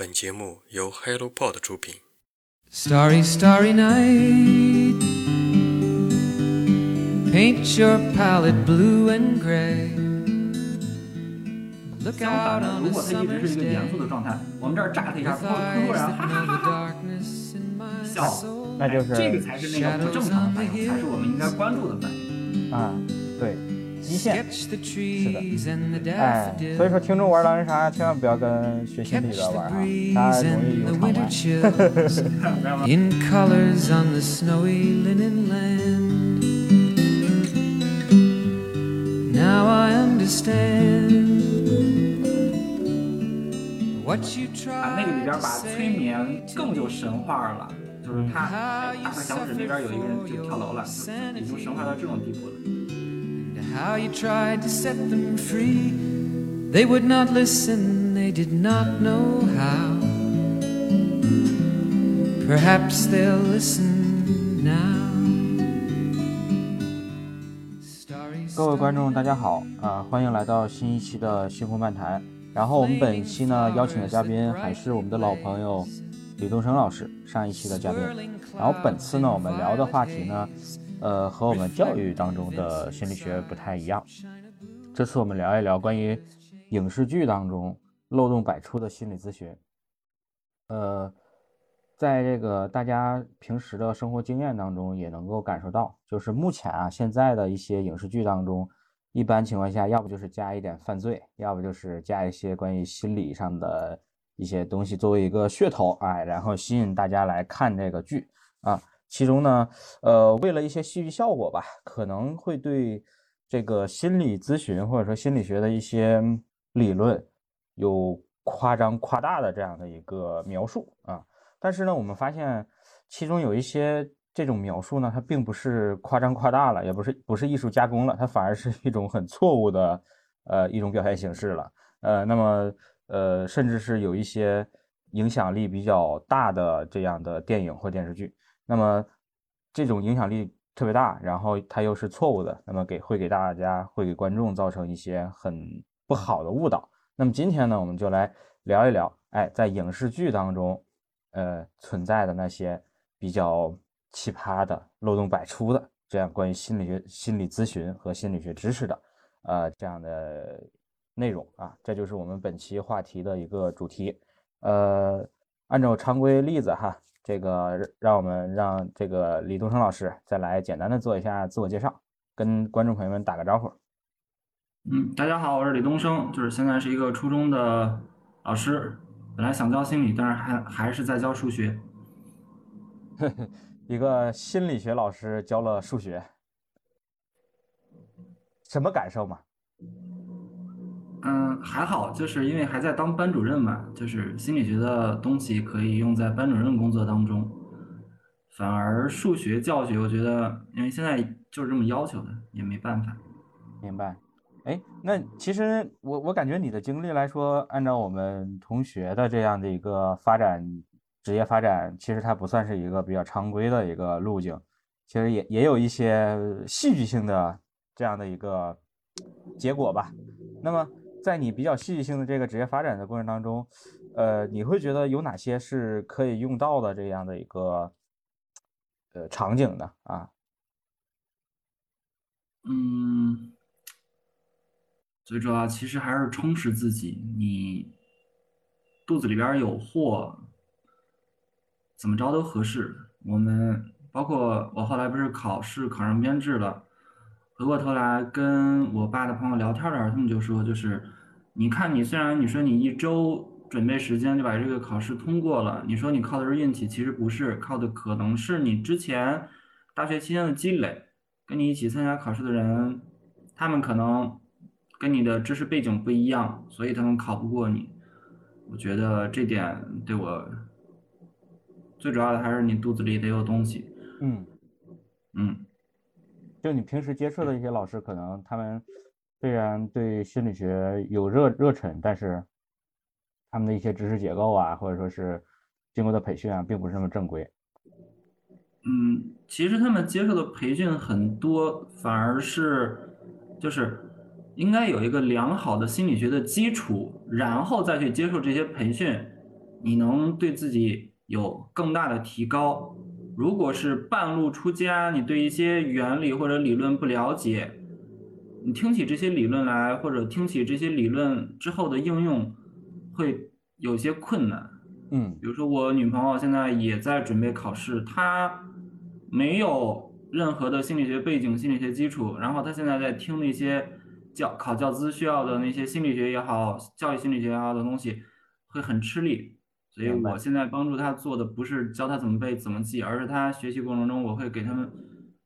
本节目由 HelloPod 出品。Starry, starry night. Paint your palette blue and gray. Look 相反，on 如果它一直 summer's 是一个 day 严肃的状态，我们这儿炸它一下，with 突突然哈哈哈哈 darkness in my 笑，那就是这个才是那个不正常的反应，才是我们应该关注的反应。啊，对，极限。是的，哎，所以说听众玩狼人杀千万不要跟学心理的玩啊，他容易有场外。In 哈啊，那个里边把催眠更有神话了，就是他，哎、他小指那边有一个人就跳楼了，已经神话到这种地步了。How you tried to set them free. They would not listen, they did not know how. Perhaps they'll listen now. 各位观众，大家好啊、欢迎来到新一期的星空漫谈。然后我们本期呢邀请的嘉宾还是我们的老朋友李东升老师，上一期的嘉宾。然后本次呢我们聊的话题呢，呃，和我们教育当中的心理学不太一样。这次我们聊一聊关于影视剧当中漏洞百出的心理咨询。呃，在这个大家平时的生活经验当中，也能够感受到，就是目前啊，现在的一些影视剧当中，一般情况下，要不就是加一点犯罪，要不就是加一些关于心理上的一些东西作为一个噱头，哎，然后吸引大家来看这个剧啊。其中呢，呃，为了一些戏剧效果吧，可能会对这个心理咨询或者说心理学的一些理论有夸张夸大的这样的一个描述啊。但是呢，我们发现其中有一些这种描述呢，它并不是夸张夸大了，也不是不是艺术加工了，它反而是一种很错误的呃一种表现形式了。呃，那么呃，甚至是有一些影响力比较大的这样的电影或电视剧，那么这种影响力特别大，然后它又是错误的，那么给会给大家会给观众造成一些很不好的误导。那么今天呢，我们就来聊一聊，哎，在影视剧当中，呃，存在的那些比较奇葩的、漏洞百出的这样关于心理学、心理咨询和心理学知识的，呃，这样的内容啊，这就是我们本期话题的一个主题。呃，按照常规例子哈，这个让我们让这个李东升老师再来简单的做一下自我介绍，跟观众朋友们打个招呼。嗯，大家好，我是李东升，就是现在是一个初中的老师，本来想教心理，但是还还是在教数学。一个心理学老师教了数学，什么感受嘛？嗯，还好，就是因为还在当班主任嘛，就是心理学的东西可以用在班主任工作当中。反而数学教学，我觉得，因为现在就是这么要求的，也没办法。明白。哎，那其实我我感觉你的经历来说，按照我们同学的这样的一个发展职业发展，其实它不算是一个比较常规的一个路径，其实也也有一些戏剧性的这样的一个结果吧。那么在你比较戏剧性的这个职业发展的过程当中，呃，你会觉得有哪些是可以用到的这样的一个呃场景的啊？嗯，最主要其实还是充实自己。你肚子里边有货，怎么着都合适。我们包括我后来不是考试考上编制了，回过头来跟我爸的朋友聊天儿的时候，他们就说，就是你看你虽然你说你一周准备时间就把这个考试通过了，你说你靠的是运气，其实不是，靠的可能是你之前大学期间的积累。跟你一起参加考试的人，他们可能跟你的知识背景不一样，所以他们考不过你。我觉得这点对我最主要的还是你肚子里得有东西。嗯。嗯，就你平时接触的一些老师，可能他们虽然对心理学有热热忱，但是他们的一些知识结构啊，或者说是经过的培训啊，并不是那么正规。嗯，其实他们接受的培训很多，反而是就是应该有一个良好的心理学的基础，然后再去接受这些培训，你能对自己有更大的提高。如果是半路出家，你对一些原理或者理论不了解，你听起这些理论来，或者听起这些理论之后的应用，会有些困难。嗯比如说我女朋友现在也在准备考试，她没有任何的心理学背景、心理学基础，然后她现在在听那些教考教资需要的那些心理学也好、教育心理学也好的东西，会很吃力。所以我现在帮助他做的不是教他怎么背、怎么记，而是他学习过程中，我会给他们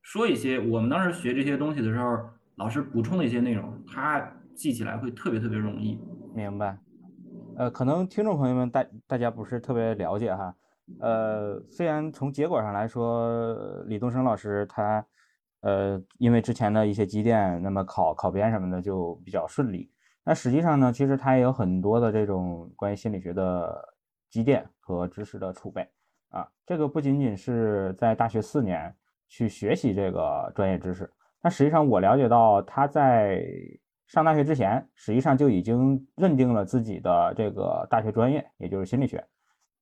说一些我们当时学这些东西的时候，老师补充的一些内容，他记起来会特别特别容易。明白。呃，可能听众朋友们大大家不是特别了解哈。呃，虽然从结果上来说，李东升老师他呃因为之前的一些积淀，那么考考编什么的就比较顺利。那实际上呢，其实他也有很多的这种关于心理学的积淀和知识的储备啊。这个不仅仅是在大学四年去学习这个专业知识，那实际上我了解到他在上大学之前，实际上就已经认定了自己的这个大学专业，也就是心理学。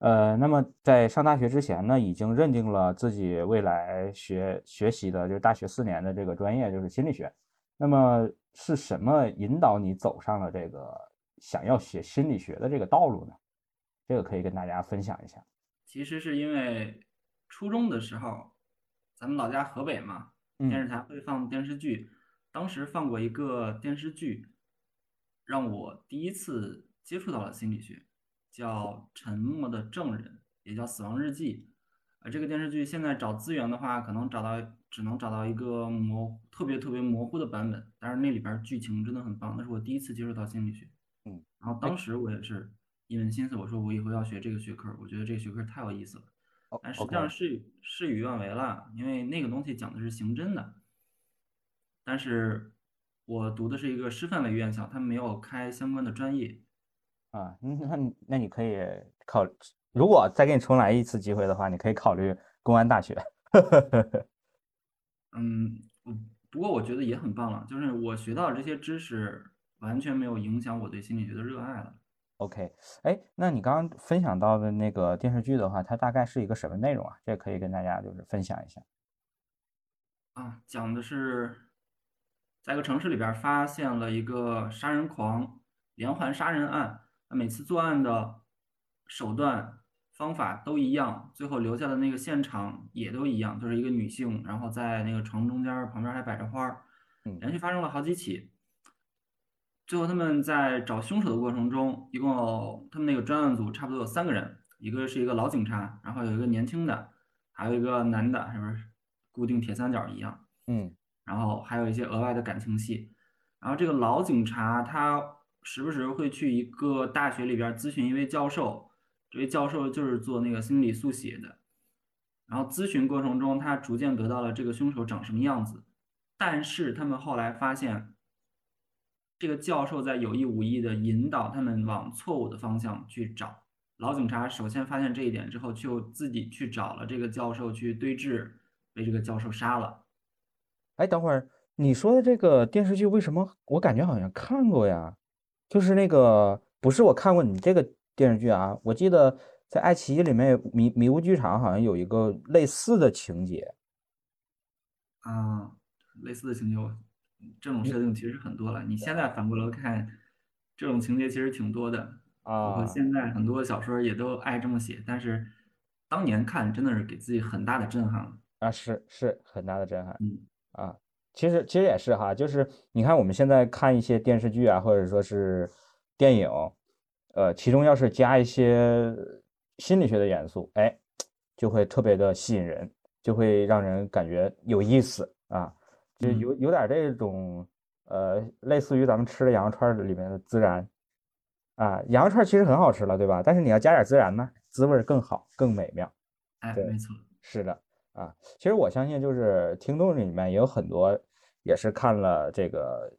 呃，那么在上大学之前呢，已经认定了自己未来学学习的就是大学四年的这个专业就是心理学。那么是什么引导你走上了这个想要学心理学的这个道路呢？这个可以跟大家分享一下。其实是因为初中的时候，咱们老家河北嘛，嗯电视台会放电视剧，当时放过一个电视剧，让我第一次接触到了心理学，叫《沉默的证人》，也叫《死亡日记》。呃，这个电视剧现在找资源的话，可能找到只能找到一个模特别特别模糊的版本，但是那里边剧情真的很棒，那是我第一次接触到心理学。嗯，然后当时我也是一门心思，我说我以后要学这个学科，我觉得这个学科太有意思了。哦但实际上事事与愿违了，因为那个东西讲的是刑侦的，但是我读的是一个师范类院校，他们没有开相关的专业。啊，嗯那那你可以考，如果再给你重来一次机会的话，你可以考虑公安大学。嗯，不过我觉得也很棒了，就是我学到的这些知识完全没有影响我对心理学的热爱了。OK，哎，那你刚刚分享到的那个电视剧的话，它大概是一个什么内容啊？这可以跟大家就是分享一下。啊，讲的是在一个城市里边儿发现了一个杀人狂连环杀人案，他每次作案的手段方法都一样，最后留下的那个现场也都一样，就是一个女性，然后在那个床中间儿旁边还摆着花儿，嗯连续发生了好几起。最后他们在找凶手的过程中，一共有他们那个专案组差不多有三个人，一个是一个老警察，然后有一个年轻的，还有一个男的，是不是固定铁三角一样？嗯然后还有一些额外的感情戏。然后这个老警察他时不时会去一个大学里边咨询一位教授，这位教授就是做那个心理速写的。然后咨询过程中，他逐渐得到了这个凶手长什么样子。但是他们后来发现，这个教授在有意无意的引导他们往错误的方向去找。老警察首先发现这一点之后，就自己去找了这个教授去对峙，被这个教授杀了。哎，等会儿你说的这个电视剧，为什么我感觉好像看过呀？就是那个，不是我看过你这个电视剧啊，我记得在爱奇艺里面迷迷雾剧场好像有一个类似的情节。啊，类似的情节，我这种设定其实很多了。你现在反过来看，这种情节其实挺多的。包括啊现在很多小说也都爱这么写，但是当年看真的是给自己很大的震撼。啊，是是很大的震撼。嗯，啊，其实其实也是哈，就是你看我们现在看一些电视剧啊，或者说是电影，呃，其中要是加一些心理学的元素，哎，就会特别的吸引人，就会让人感觉有意思啊，就嗯有有点这种呃，类似于咱们吃的羊肉串里面的孜然啊，羊肉串其实很好吃了，对吧？但是你要加点孜然呢，滋味更好，更美妙。哎，对没错。是的啊，其实我相信，就是听众里面也有很多也是看了这个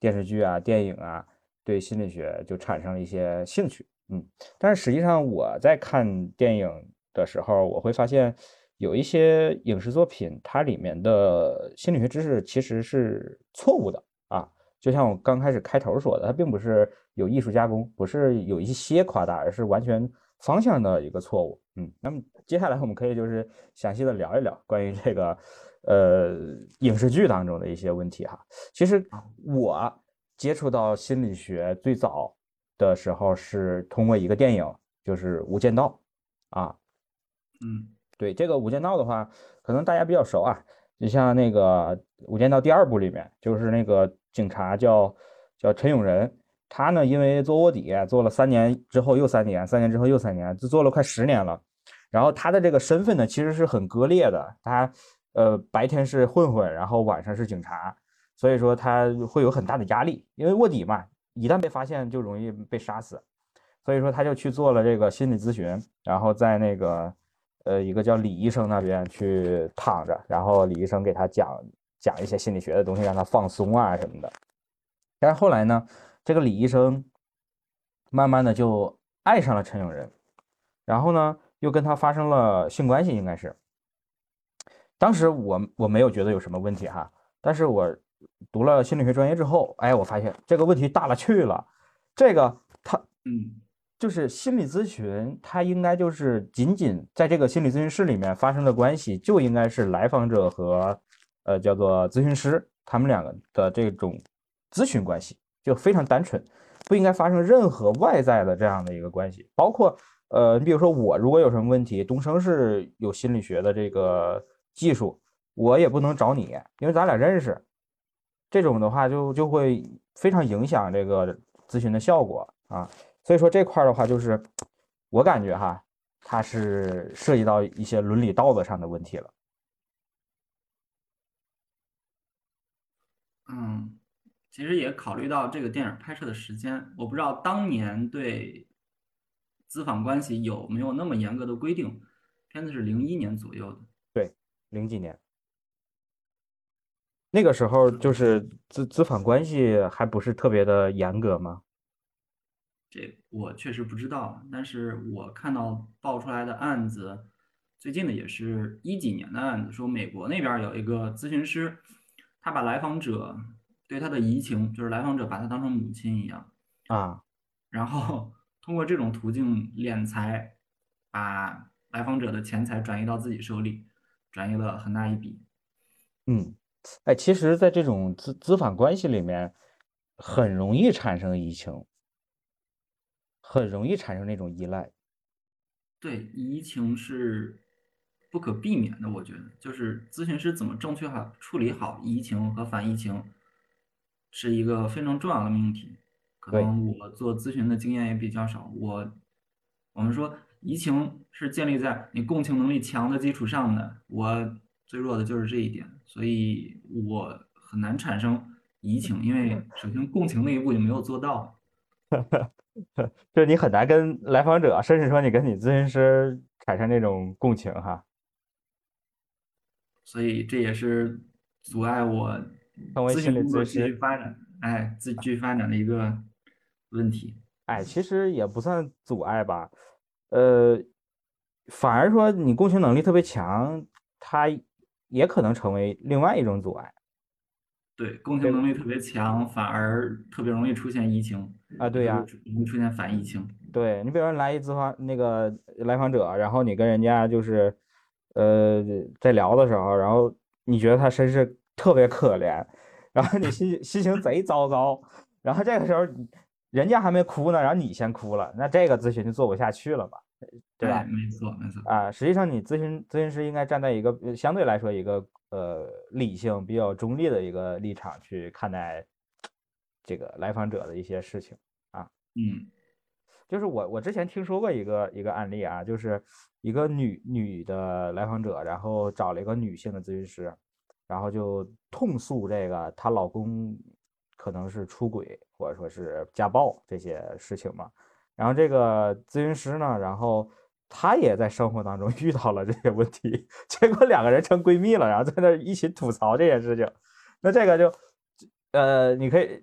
电视剧啊、电影啊，对心理学就产生了一些兴趣。嗯，但是实际上我在看电影的时候，我会发现有一些影视作品，它里面的心理学知识其实是错误的啊。就像我刚开始开头说的，它并不是有艺术加工，不是有一些夸大，而是完全方向的一个错误。嗯，那么接下来我们可以就是详细的聊一聊关于这个呃影视剧当中的一些问题哈。其实我接触到心理学最早的时候是通过一个电影，就是《无间道》啊。嗯，对这个《无间道》的话，可能大家比较熟啊。就像那个《无间道》第二部里面，就是那个警察叫叫陈永仁，他呢因为做卧底做了三年之后又三年，三年之后又三年，就做了快十年了。然后他的这个身份呢其实是很割裂的，他呃白天是混混，然后晚上是警察，所以说他会有很大的压力，因为卧底嘛，一旦被发现就容易被杀死，所以说他就去做了这个心理咨询，然后在那个。呃，一个叫李医生那边去躺着，然后李医生给他讲讲一些心理学的东西，让他放松啊什么的。但是后来呢，这个李医生慢慢的就爱上了陈永仁，然后呢又跟他发生了性关系，应该是。当时我我没有觉得有什么问题哈，但是我读了心理学专业之后，哎，我发现这个问题大了去了，这个他嗯。就是心理咨询，它应该就是仅仅在这个心理咨询室里面发生的关系，就应该是来访者和呃叫做咨询师他们两个的这种咨询关系，就非常单纯，不应该发生任何外在的这样的一个关系。包括呃，你比如说我如果有什么问题，东升是有心理学的这个技术，我也不能找你，因为咱俩认识，这种的话就就会非常影响这个咨询的效果啊。所以说这块的话，就是我感觉哈，它是涉及到一些伦理道德上的问题了。嗯，其实也考虑到这个电影拍摄的时间，我不知道当年对资访关系有没有那么严格的规定。片子是零一年左右的，对，零几年，那个时候就是资资访关系还不是特别的严格吗？这我确实不知道，但是我看到爆出来的案子，最近的也是一几年的案子，说美国那边有一个咨询师，他把来访者对他的移情，就是来访者把他当成母亲一样啊，然后 通过这种途径敛财，把来访者的钱财转移到自己手里，转移了很大一笔。嗯，哎，其实，在这种咨咨访关系里面，很容易产生移情。很容易产生那种依赖，对移情是不可避免的。我觉得，就是咨询师怎么正确好处理好移情和反移情，是一个非常重要的命题。可能我做咨询的经验也比较少，我我们说移情是建立在你共情能力强的基础上的，我最弱的就是这一点，所以我很难产生移情，因为首先共情那一步就没有做到。就是你很难跟来访者，甚至说你跟你咨询师产生那种共情哈，所以这也是阻碍我咨询师发展，哎，继续发展的一个问题。哎，其实也不算阻碍吧，呃，反而说你共情能力特别强，它也可能成为另外一种阻碍。对，共情能力特别强，反而特别容易出现疫情啊。对呀，容易出现反疫情。对你，比如说来一咨访那个来访者，然后你跟人家就是，呃，在聊的时候，然后你觉得他身世特别可怜，然后你心心情贼糟糕，然后这个时候人家还没哭呢，然后你先哭了，那这个咨询就做不下去了吧？对吧？没错，没错。啊，实际上你咨询咨询师应该站在一个相对来说一个。呃，理性比较中立的一个立场去看待这个来访者的一些事情啊，嗯，就是我我之前听说过一个一个案例啊，就是一个女女的来访者，然后找了一个女性的咨询师，然后就痛诉这个她老公可能是出轨或者说是家暴这些事情嘛，然后这个咨询师呢，然后。她也在生活当中 遇到了这些问题，结果两个人成闺蜜了，然后在那一起吐槽这件事情。那这个就，呃，你可以，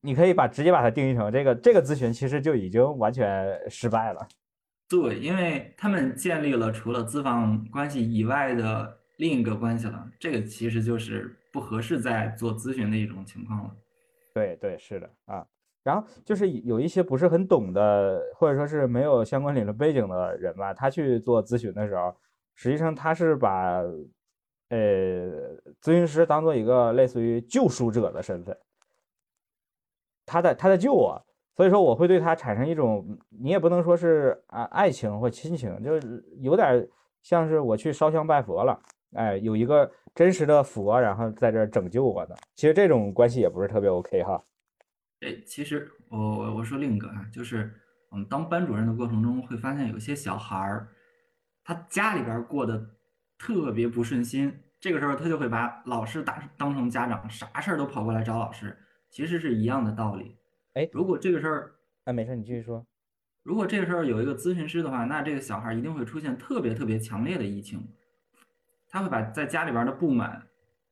你可以把直接把它定义成这个这个咨询其实就已经完全失败了。对，因为他们建立了除了资访关系以外的另一个关系了，这个其实就是不合适在做咨询的一种情况了。对对，是的啊。然后就是有一些不是很懂的，或者说是没有相关理论背景的人吧，他去做咨询的时候，实际上他是把呃咨询师当做一个类似于救赎者的身份，他在他在救我，所以说我会对他产生一种，你也不能说是啊爱情或亲情，就是有点像是我去烧香拜佛了，哎，有一个真实的佛，然后在这拯救我的，其实这种关系也不是特别 OK 哈。哎，其实我我我说另一个啊，就是我们当班主任的过程中，会发现有些小孩儿，他家里边过得特别不顺心，这个时候他就会把老师打当成家长，啥事儿都跑过来找老师，其实是一样的道理。哎，如果这个事儿，哎，没事，你继续说。如果这个时候有一个咨询师的话，那这个小孩一定会出现特别特别强烈的疫情，他会把在家里边的不满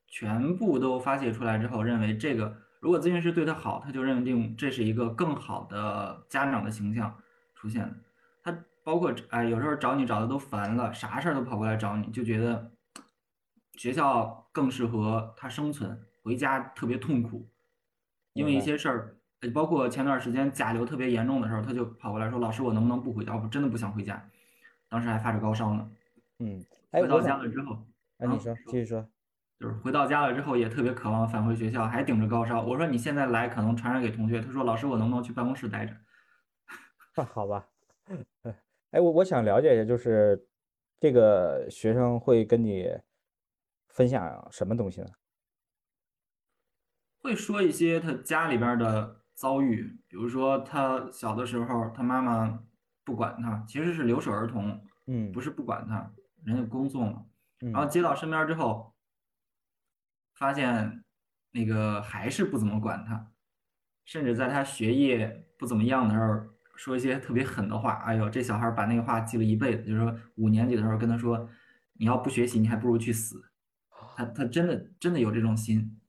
全部都发泄出来之后，认为这个。如果咨询师对他好，他就认定这是一个更好的家长的形象出现的。他包括哎，有时候找你找的都烦了，啥事儿都跑过来找你，就觉得学校更适合他生存，回家特别痛苦，因为一些事儿，包括前段时间甲流特别严重的时候，他就跑过来说：“老师，我能不能不回家？我真的不想回家。”当时还发着高烧呢。嗯，回到家了之后，哎，你说，继续说。就是回到家了之后也特别渴望返回学校，还顶着高烧。我说你现在来可能传染给同学。他说老师我能不能去办公室待着？好吧。哎，我我想了解一下，就是这个学生会跟你分享什么东西呢？会说一些他家里边的遭遇，比如说他小的时候他妈妈不管他，其实是留守儿童，嗯，不是不管他，人家工作嘛，然后接到身边之后。发现那个还是不怎么管他，甚至在他学业不怎么样的时候，说一些特别狠的话。哎呦，这小孩把那个话记了一辈子。就是说五年级的时候跟他说：“你要不学习，你还不如去死。”他他真的真的有这种心。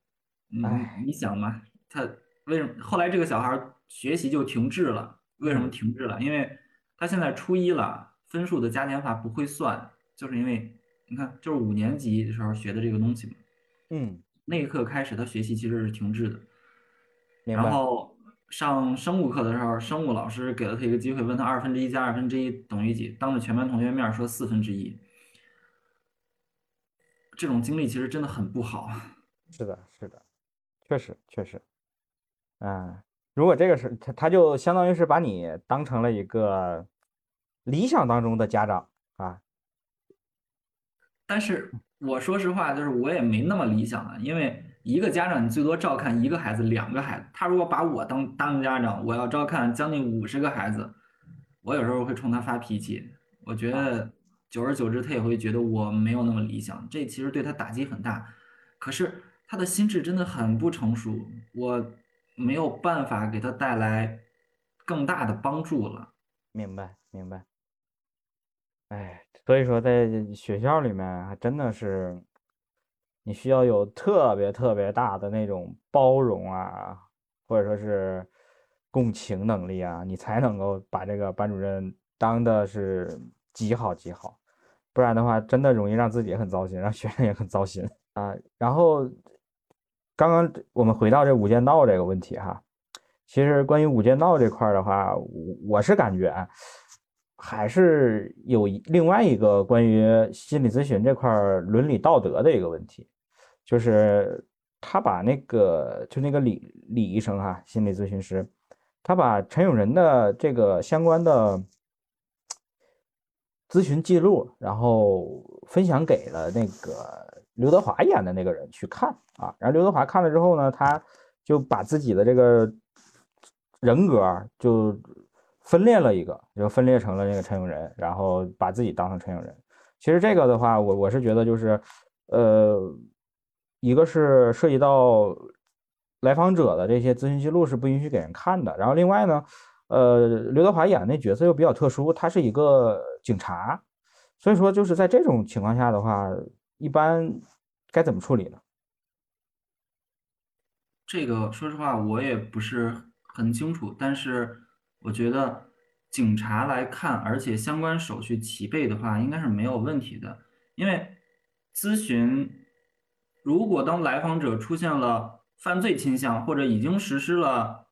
嗯，你想嘛，他为什么后来这个小孩学习就停滞了？为什么停滞了？因为他现在初一了，分数的加减法不会算，就是因为你看，就是五年级的时候学的这个东西嘛。嗯，那一刻开始，他学习其实是停滞的。然后上生物课的时候，生物老师给了他一个机会，问他二分之一加二分之一等于几，当着全班同学面说四分之一。这种经历其实真的很不好。是的，是的，确实确实。嗯，如果这个是他，他就相当于是把你当成了一个理想当中的家长啊。但是。我说实话，就是我也没那么理想的，因为一个家长你最多照看一个孩子、两个孩子。他如果把我当当家长，我要照看将近五十个孩子，我有时候会冲他发脾气。我觉得久而久之，他也会觉得我没有那么理想，这其实对他打击很大。可是他的心智真的很不成熟，我没有办法给他带来更大的帮助了。明白，明白。哎。所以说，在学校里面还真的是，你需要有特别特别大的那种包容啊，或者说是共情能力啊，你才能够把这个班主任当的是极好极好，不然的话，真的容易让自己很糟心，让学生也很糟心啊。然后，刚刚我们回到这《无间道》这个问题哈，其实关于《无间道》这块的话，我我是感觉。还是有另外一个关于心理咨询这块伦理道德的一个问题，就是他把那个就那个李李医生哈，心理咨询师，他把陈永仁的这个相关的咨询记录，然后分享给了那个刘德华演的那个人去看啊，然后刘德华看了之后呢，他就把自己的这个人格就。分裂了一个，就分裂成了那个陈永仁，然后把自己当成陈永仁。其实这个的话，我我是觉得就是，呃，一个是涉及到来访者的这些咨询记录是不允许给人看的。然后另外呢，呃，刘德华演那角色又比较特殊，他是一个警察，所以说就是在这种情况下的话，一般该怎么处理呢？这个说实话我也不是很清楚，但是。我觉得警察来看，而且相关手续齐备的话，应该是没有问题的。因为咨询，如果当来访者出现了犯罪倾向，或者已经实施了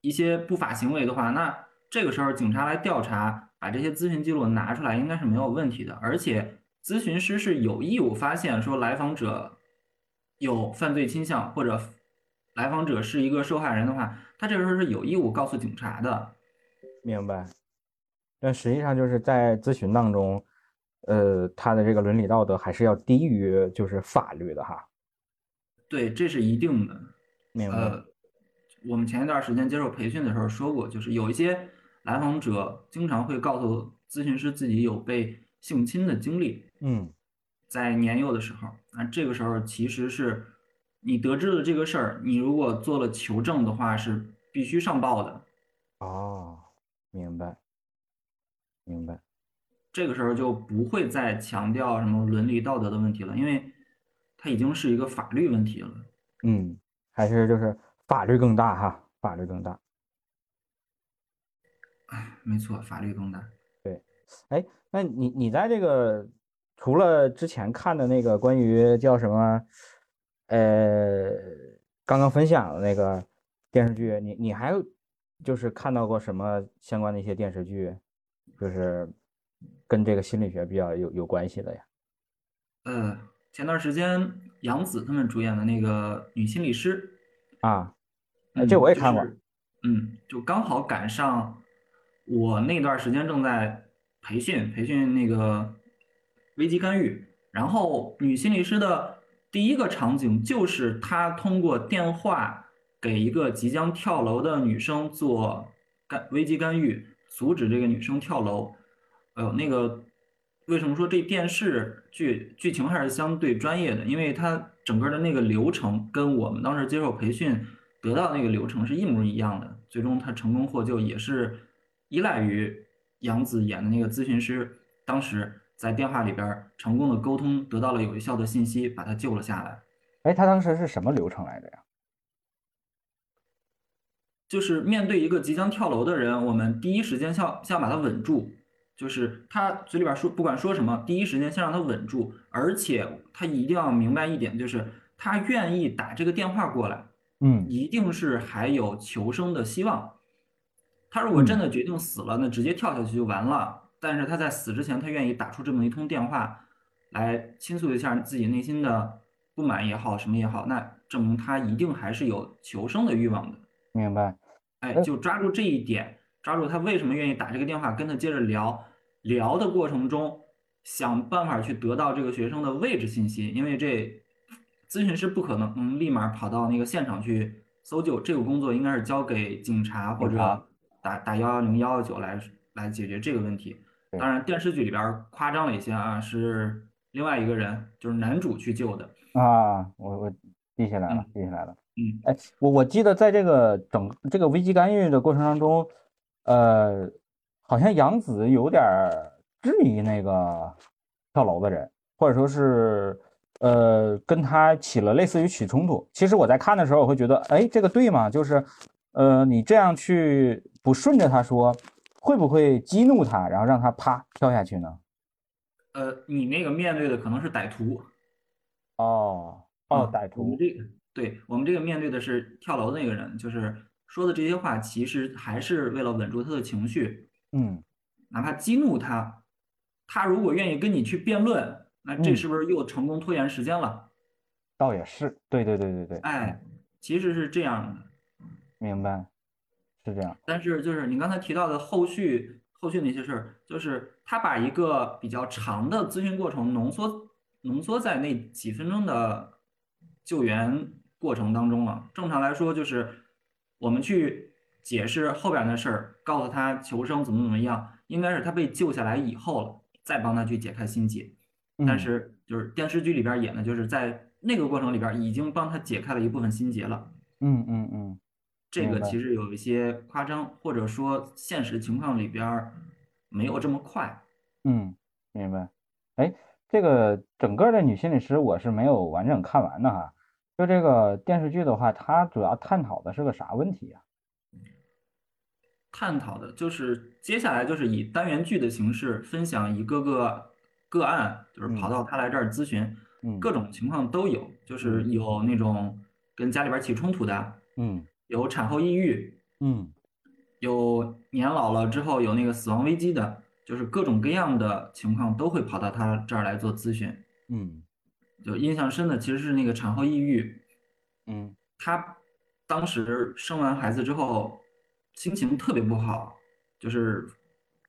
一些不法行为的话，那这个时候警察来调查，把这些咨询记录拿出来，应该是没有问题的。而且咨询师是有义务发现说来访者有犯罪倾向，或者来访者是一个受害人的话，他这个时候是有义务告诉警察的。明白。但实际上就是在咨询当中，呃，他的这个伦理道德还是要低于就是法律的哈。对，这是一定的。明白。呃，我们前一段时间接受培训的时候说过，就是有一些来访者经常会告诉咨询师自己有被性侵的经历。嗯，在年幼的时候，那这个时候其实是你得知了这个事儿，你如果做了求证的话，是必须上报的。哦，明白。明白，这个时候就不会再强调什么伦理道德的问题了，因为它已经是一个法律问题了。嗯，还是就是法律更大哈，法律更大。哎，没错，法律更大。对，哎，那你你在这个除了之前看的那个关于叫什么，呃，刚刚分享的那个电视剧，你你还就是看到过什么相关的一些电视剧？就是跟这个心理学比较有有关系的呀。呃，前段时间杨紫他们主演的那个女心理师啊，这我也看过。嗯，就刚好赶上我那段时间正在培训培训那个危机干预，然后女心理师的第一个场景就是他通过电话给一个即将跳楼的女生做干危机干预。阻止这个女生跳楼，呃，那个为什么说这电视剧剧情还是相对专业的？因为它整个的那个流程跟我们当时接受培训得到那个流程是一模一样的。最终他成功获救，也是依赖于杨紫演的那个咨询师当时在电话里边成功的沟通，得到了有效的信息，把他救了下来。哎，他当时是什么流程来的呀？就是面对一个即将跳楼的人，我们第一时间先先把他稳住，就是他嘴里边说不管说什么，第一时间先让他稳住，而且他一定要明白一点，就是他愿意打这个电话过来，嗯，一定是还有求生的希望。他如果真的决定死了，那直接跳下去就完了。但是他在死之前，他愿意打出这么一通电话，来倾诉一下自己内心的不满也好，什么也好，那证明他一定还是有求生的欲望的。明白，哎，就抓住这一点，抓住他为什么愿意打这个电话，跟他接着聊，聊的过程中，想办法去得到这个学生的位置信息，因为这咨询师不可能嗯立马跑到那个现场去搜救，这个工作应该是交给警察或者打打幺幺零幺幺九来来解决这个问题。当然电视剧里边夸张了一些啊，是另外一个人，就是男主去救的啊，我我记下来了，记下来了。嗯，哎，我我记得在这个整这个危机干预的过程当中，呃，好像杨紫有点质疑那个跳楼的人，或者说是呃跟他起了类似于起冲突。其实我在看的时候，我会觉得，哎，这个对吗？就是呃，你这样去不顺着他说，会不会激怒他，然后让他啪跳下去呢？呃，你那个面对的可能是歹徒。哦哦，歹徒。我们这个。对我们这个面对的是跳楼的那个人，就是说的这些话，其实还是为了稳住他的情绪，嗯，哪怕激怒他，他如果愿意跟你去辩论，那这是不是又成功拖延时间了？倒也是，对对对对对，哎，其实是这样的，明白，是这样。但是就是你刚才提到的后续后续那些事儿，就是他把一个比较长的咨询过程浓缩浓缩在那几分钟的救援。过程当中了，正常来说就是我们去解释后边的事儿，告诉他求生怎么怎么样，应该是他被救下来以后了，再帮他去解开心结。但是就是电视剧里边演的，就是在那个过程里边已经帮他解开了一部分心结了。嗯嗯嗯，这个其实有一些夸张，或者说现实情况里边没有这么快。嗯，明白。哎，这个整个的女心理师我是没有完整看完的哈。就这个电视剧的话，它主要探讨的是个啥问题呀？探讨的就是接下来就是以单元剧的形式分享一个个个案，就是跑到他来这儿咨询，各种情况都有，就是有那种跟家里边起冲突的，嗯，有产后抑郁，嗯有年老了之后有那个死亡危机的，就是各种各样的情况都会跑到他这儿来做咨询。嗯就印象深的其实是那个产后抑郁，嗯她当时生完孩子之后心情特别不好，就是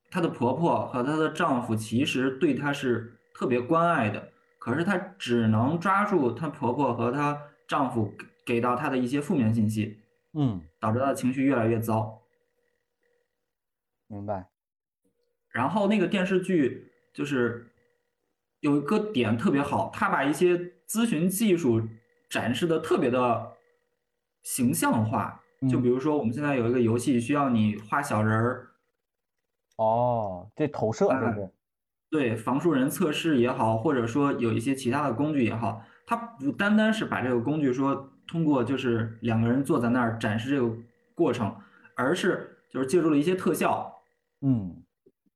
她的婆婆和她的丈夫其实对她是特别关爱的，可是她只能抓住她婆婆和她丈夫给给到她的一些负面信息，嗯，导致他的情绪越来越糟。明白。然后那个电视剧就是有一个点特别好，他把一些咨询技术展示的特别的形象化。就嗯比如说我们现在有一个游戏，需要你画小人儿，哦，这投射哎就是，对房树人测试也好，或者说有一些其他的工具也好，它不单单是把这个工具说通过就是两个人坐在那儿展示这个过程，而是就是借助了一些特效，嗯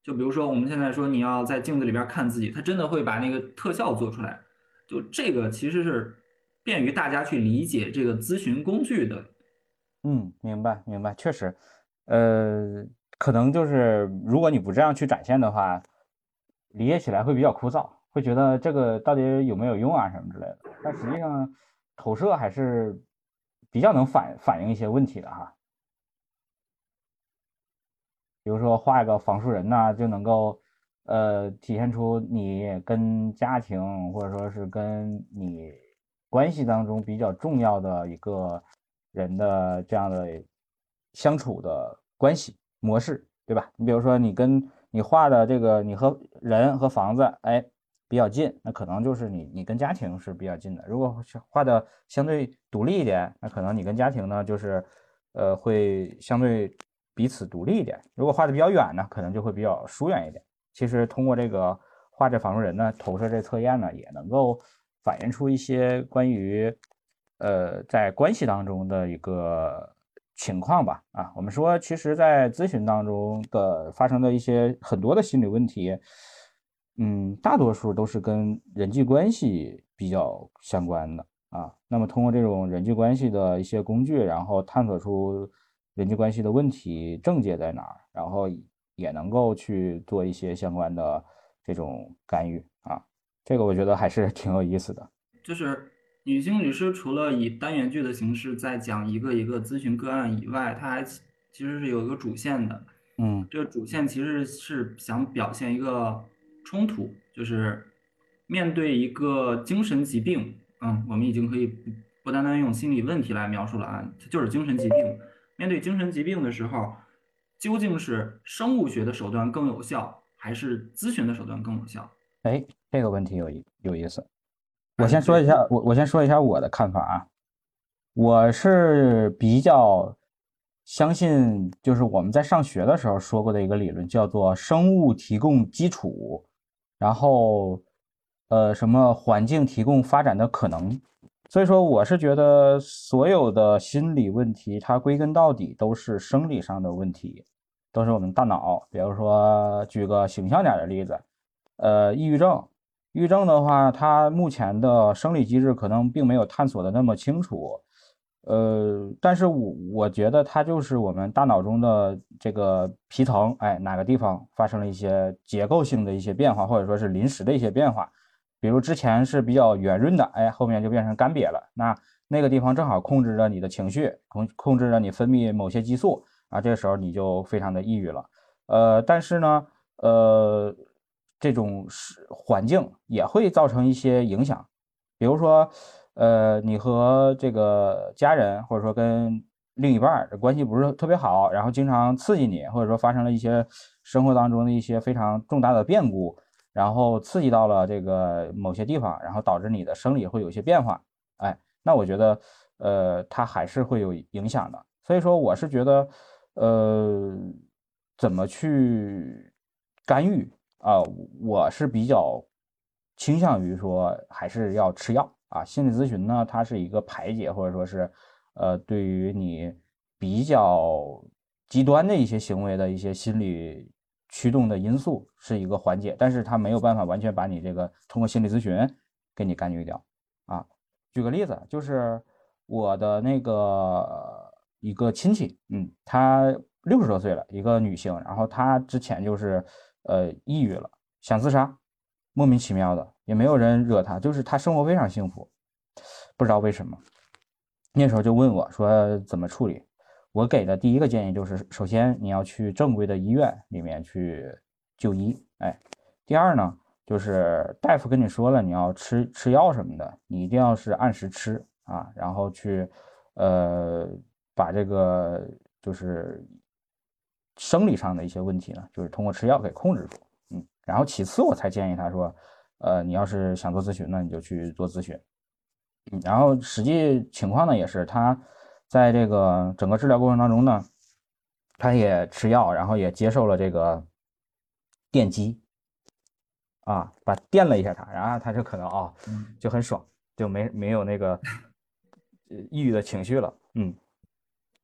就比如说我们现在说你要在镜子里边看自己，他真的会把那个特效做出来。就这个其实是便于大家去理解这个咨询工具的。嗯，明白明白，确实，呃，可能就是如果你不这样去展现的话，理解起来会比较枯燥，会觉得这个到底有没有用啊什么之类的。但实际上，投射还是比较能反反映一些问题的哈。比如说画一个房树人呐、就能够呃体现出你跟家庭或者说是跟你关系当中比较重要的一个人的这样的相处的关系模式，对吧？你比如说你跟你画的这个你和人和房子，哎比较近，那可能就是你你跟家庭是比较近的。如果画的相对独立一点，那可能你跟家庭呢就是呃会相对彼此独立一点。如果画的比较远呢，可能就会比较疏远一点。其实通过这个画这仿生人呢，投射这测验呢，也能够反映出一些关于呃在关系当中的一个情况吧。啊，我们说，其实，在咨询当中的发生的一些很多的心理问题，嗯，大多数都是跟人际关系比较相关的啊。那么通过这种人际关系的一些工具，然后探索出人际关系的问题症结在哪儿，然后也能够去做一些相关的这种干预啊。这个我觉得还是 挺有意思的。就是女性律师除了以单元剧的形式在讲一个一个咨询个案以外，它还其其实是有一个主线的。嗯这个主线其实是想表现一个冲突，就是面对一个精神疾病，嗯，我们已经可以不不单单用心理问题来描述了啊，它就是精神疾病。面对精神疾病的时候，究竟是生物学的手段更有效，还是咨询的手段更有效？哎，这个问题有意有意思。我先说一下，我我先说一下我的看法啊。我是比较相信，就是我们在上学的时候说过的一个理论，叫做生物提供基础，然后呃什么环境提供发展的可能。所以说，我是觉得所有的心理问题，它归根到底都是生理上的问题，都是我们大脑。比如说，举个形象点的例子，呃，抑郁症。抑郁症的话，它目前的生理机制可能并没有探索的那么清楚，呃，但是我我觉得它就是我们大脑中的这个皮层，哎，哪个地方发生了一些结构性的一些变化，或者说是临时的一些变化，比如之前是比较圆润的，哎，后面就变成干瘪了，那那个地方正好控制着你的情绪，控控制着你分泌某些激素，啊，这个时候你就非常的抑郁了，呃，但是呢，呃。这种是环境也会造成一些影响，比如说，呃，你和这个家人或者说跟另一半儿关系不是特别好，然后经常刺激你，或者说发生了一些生活当中的一些非常重大的变故，然后刺激到了这个某些地方，然后导致你的生理会有一些变化，哎，那我觉得，呃，它还是会有影响的。所以说，我是觉得，呃，怎么去干预？啊，我是比较倾向于说还是要吃药啊。心理咨询呢，它是一个排解或者说是呃，对于你比较极端的一些行为的一些心理驱动的因素是一个缓解，但是它没有办法完全把你这个通过心理咨询给你干预掉啊。举个例子，就是我的那个一个亲戚，嗯，她六十多岁了，一个女性，然后她之前就是呃抑郁了，想自杀，莫名其妙的，也没有人惹他，就是他生活非常幸福，不知道为什么。那时候就问我说怎么处理，我给的第一个建议就是，首先你要去正规的医院里面去就医，哎，第二呢，就是大夫跟你说了你要吃吃药什么的，你一定要是按时吃啊，然后去呃把这个就是生理上的一些问题呢，就是通过吃药给控制住，嗯，然后其次我才建议他说，呃，你要是想做咨询那，你就去做咨询。嗯，然后实际情况呢，也是他在这个整个治疗过程当中呢，他也吃药，然后也接受了这个电击，啊，把电了一下他，然后他就可能啊，就很爽，就没没有那个 抑郁的情绪了，嗯。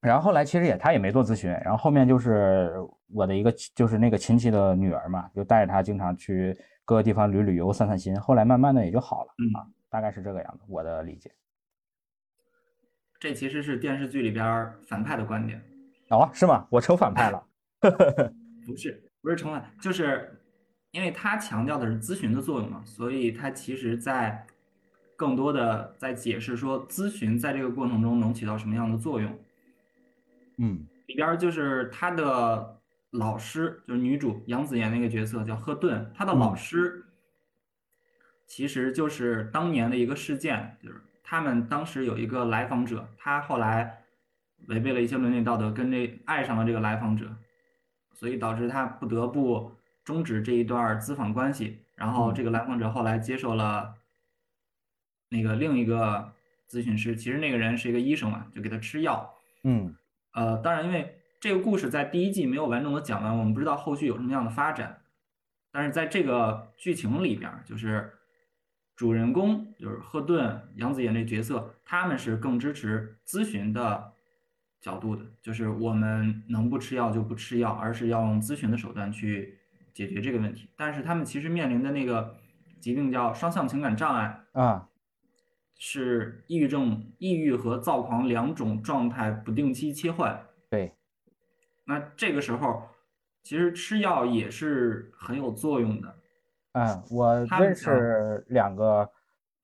然后后来其实也他也没做咨询，然后后面就是我的一个就是那个亲戚的女儿嘛，就带着他经常去各个地方旅旅游散散心，后来慢慢的也就好了啊。大概是这个样子，我的理解。这其实是电视剧里边反派的观点。哦，是吗？我成反派了？不是，不是成反，就是因为他强调的是咨询的作用嘛，所以他其实在更多的在解释说咨询在这个过程中能起到什么样的作用。嗯，里边就是他的老师，就是女主杨紫妍那个角色叫赫顿，她的老师。其实就是当年的一个事件，就是他们当时有一个来访者，他后来违背了一些伦理道德，跟这爱上了这个来访者，所以导致他不得不终止这一段咨访关系。然后这个来访者后来接受了那个另一个咨询师，其实那个人是一个医生嘛，就给他吃药。嗯，呃，当然，因为这个故事在第一季没有完整的讲完，我们不知道后续有什么样的发展。但是在这个剧情里边，就是。主人公就是赫顿、杨子妍这角色，他们是更支持咨询的角度的，就是我们能不吃药就不吃药，而是要用咨询的手段去解决这个问题。但是他们其实面临的那个疾病叫双向情感障碍啊，是抑郁症、抑郁和躁狂两种状态不定期切换。对，那这个时候其实吃药也是很有作用的。嗯，我认识两个，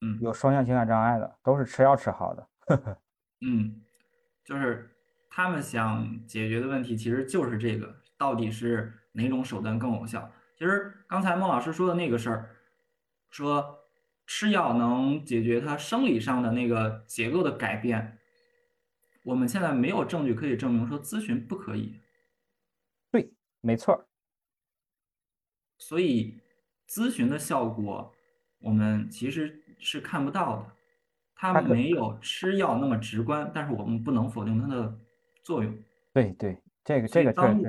嗯，有双向情感障碍的，都是吃药吃好的。嗯，就是他们想解决的问题，其实就是这个，到底是哪种手段更有效？其实刚才孟老师说的那个事儿，说吃药能解决他生理上的那个结构的改变，我们现在没有证据可以证明说咨询不可以。对，没错。所以。咨询的效果，我们其实是看不到的，它没有吃药那么直观，但是我们不能否定它的作用。对对，这个这个当务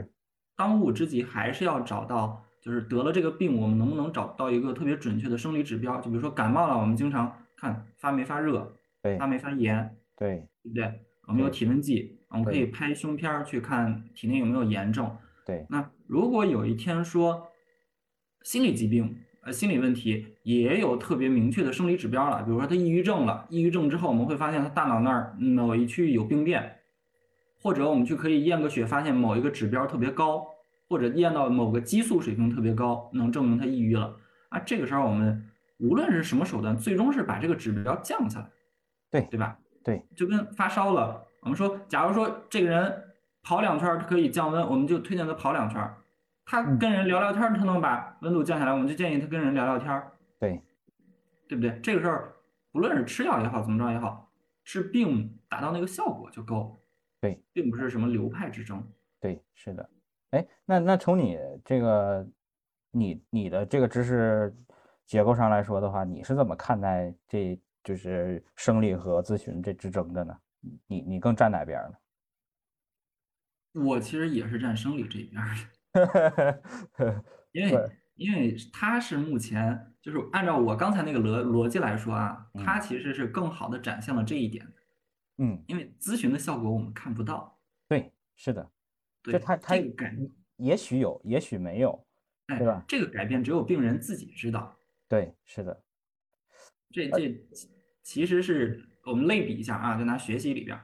当务之急还是要找到，就是得了这个病，我们能不能找到一个特别准确的生理指标？就比如说感冒了，我们经常看发没发热，对，发没发炎，对，对不对？我们有体温计，我们可以拍胸片去看体内有没有炎症。对，那如果有一天说。心理疾病，呃，心理问题也有特别明确的生理指标了。比如说他抑郁症了，抑郁症之后我们会发现他大脑那儿某一区域有病变，或者我们去可以验个血，发现某一个指标特别高，或者验到某个激素水平特别高，能证明他抑郁了。啊，这个时候我们无论是什么手段，最终是把这个指标降下来，对对吧？对，就跟发烧了，我们说，假如说这个人跑两圈可以降温，我们就推荐他跑两圈。他跟人聊聊天，他能把温度降下来，我们就建议他跟人聊聊天对，对不对？这个事儿，不论是吃药也好，怎么着也好，治病达到那个效果就够了。对，并不是什么流派之争。对，是的。哎，那那从你这个，你你的这个知识结构上来说的话，你是怎么看待这就是生理和咨询这之争的呢？你你更站哪边呢？我其实也是站生理这一边的。因为因为他是目前就是按照我刚才那个逻逻辑来说啊，他其实是更好的展现了这一点嗯，因为咨询的效果我们看不到。对，是的。对，它它改也许有，也许没有，对吧？这个改变只有病人自己知道。对，是的。这这其实是我们类比一下啊，就拿学习里边，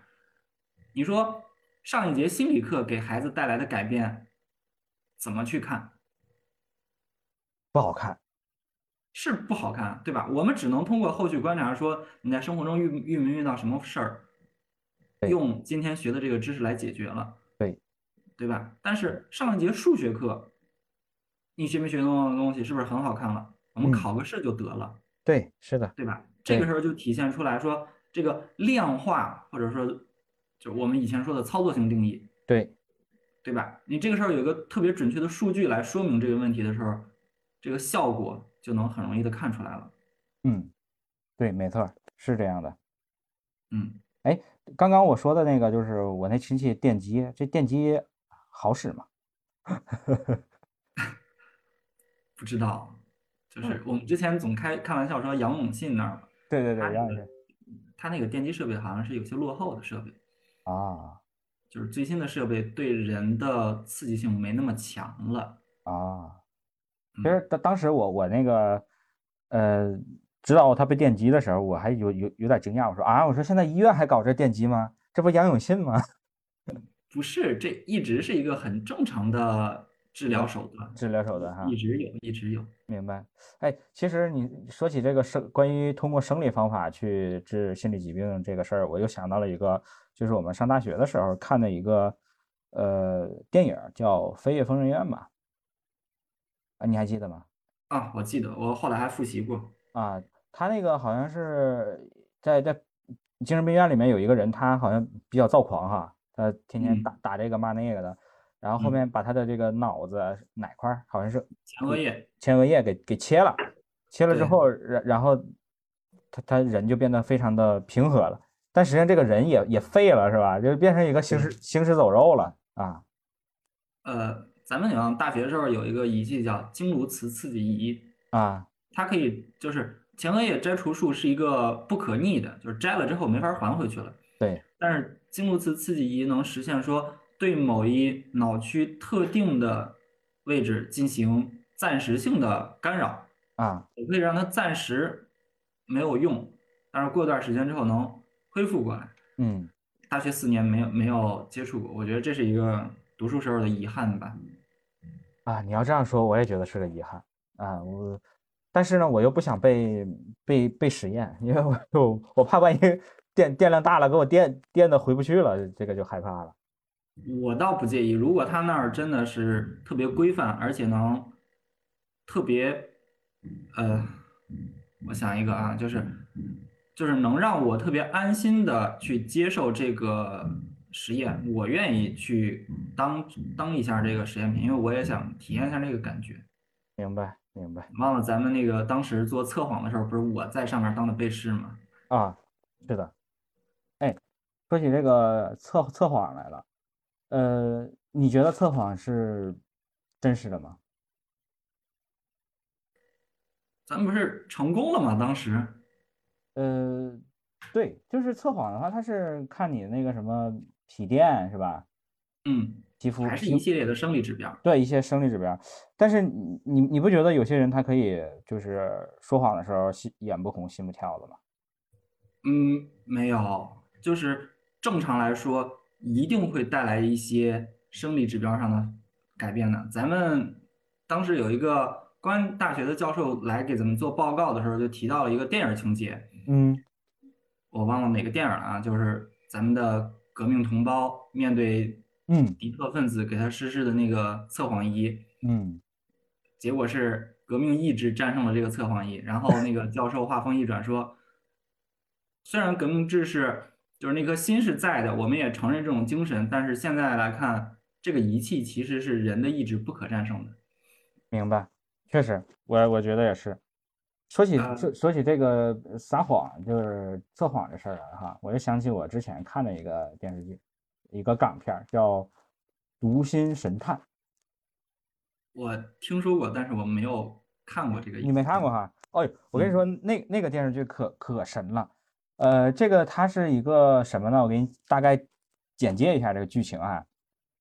你说上一节心理课给孩子带来的改变，怎么去看？不好看，是不好看，对吧？我们只能通过后续观察说你在生活中遇遇没遇到什么事儿，用今天学的这个知识来解决了，对，对吧？但是上一节数学课，你学没学到的东西是不是很好看了？我们嗯考个试就得了，对，是的，对吧？这个时候就体现出来说，这个量化或者说就我们以前说的操作性定义，对，对吧？你这个时候有一个特别准确的数据来说明这个问题的时候，这个效果就能很容易的看出来了。嗯，对，没错，是这样的。嗯，哎刚刚我说的那个就是我那亲戚电机，这电机好使吗？不知道，就是我们之前总开开玩笑说杨永信那儿嘛，对对对，杨永信他那个电机设备好像是有些落后的设备，啊就是最新的设备对人的刺激性没那么强了。啊，嗯其实当当时我我那个呃知道他被电击的时候，我还有有有点惊讶，我说啊，我说现在医院还搞这电击吗？这不杨永信吗？不是，这一直是一个很正常的治疗手段，治疗手段哈一，直有，一直有。明白。哎，其实你说起这个生关于通过生理方法去治心理疾病这个事儿，我又想到了一个，就是我们上大学的时候看的一个呃电影叫《飞越疯人院》吧？啊，你还记得吗？啊，我记得我后来还复习过。啊，他那个好像是在在精神病院里面有一个人，他好像比较躁狂哈，他天天嗯打打这个骂那个的，然后后嗯。面把他的这个脑子哪块儿好像是前额叶，前额叶给给切了，切了之后，然然后他他人就变得非常的平和了，但实际上这个人也也废了是吧？就变成一个行尸行尸走肉了啊。呃，咱们好像大学的时候有一个仪器叫经颅磁刺激仪，啊。它可以就是前额叶摘除术是一个不可逆的，就是摘了之后没法还回去了。对，但是经颅磁刺激仪能实现说对某一脑区特定的位置进行暂时性的干扰，啊也可以让它暂时没有用，但是过段时间之后能恢复过来。嗯大学四年没有没有接触过，我觉得这是一个读书时候的遗憾吧。啊，你要这样说，我也觉得是个遗憾啊。我，但是呢，我又不想被被被实验，因为我我我怕万一电电量大了，给我电电的回不去了，这个就害怕了。我倒不介意，如果他那儿真的是特别规范，而且能特别，呃，我想一个啊，就是就是能让我特别安心的去接受这个实验，我愿意去当当一下这个实验品，因为我也想体验一下那个感觉。明白明白忘了咱们那个当时做测谎的时候，不是我在上面当的背试吗？啊，是的。哎，说起这个测测谎来了，呃，你觉得测谎是真实的吗？咱们不是成功了吗？当时，呃，对，就是测谎的话，它是看你那个什么皮电是吧？嗯，皮肤还是一系列的生理指标。对一些生理指标，但是你你你不觉得有些人他可以就是说谎的时候心眼不红心不跳的吗？嗯，没有，就是正常来说，一定会带来一些生理指标上的改变的。咱们当时有一个公安大学的教授来给咱们做报告的时候，就提到了一个电影情节，嗯我忘了哪个电影了啊，就是咱们的革命同胞面对嗯敌特分子给他实施的那个测谎仪，嗯结果是革命意志战胜了这个测谎仪。然后那个教授话锋一转说，虽然革命志士就是那颗心是在的，我们也承认这种精神，但是现在来看，这个仪器其实是人的意志不可战胜的。明白，确实，我我觉得也是。说起呃说说起这个撒谎，就是测谎这事儿来哈，我就想起我之前看的一个电视剧，一个港片儿叫《读心神探》，我听说过，但是我没有看过这个。你没看过哈？哦，我跟你说，那那个电视剧可可神了。呃，这个它是一个什么呢？我给你大概简介一下这个剧情啊。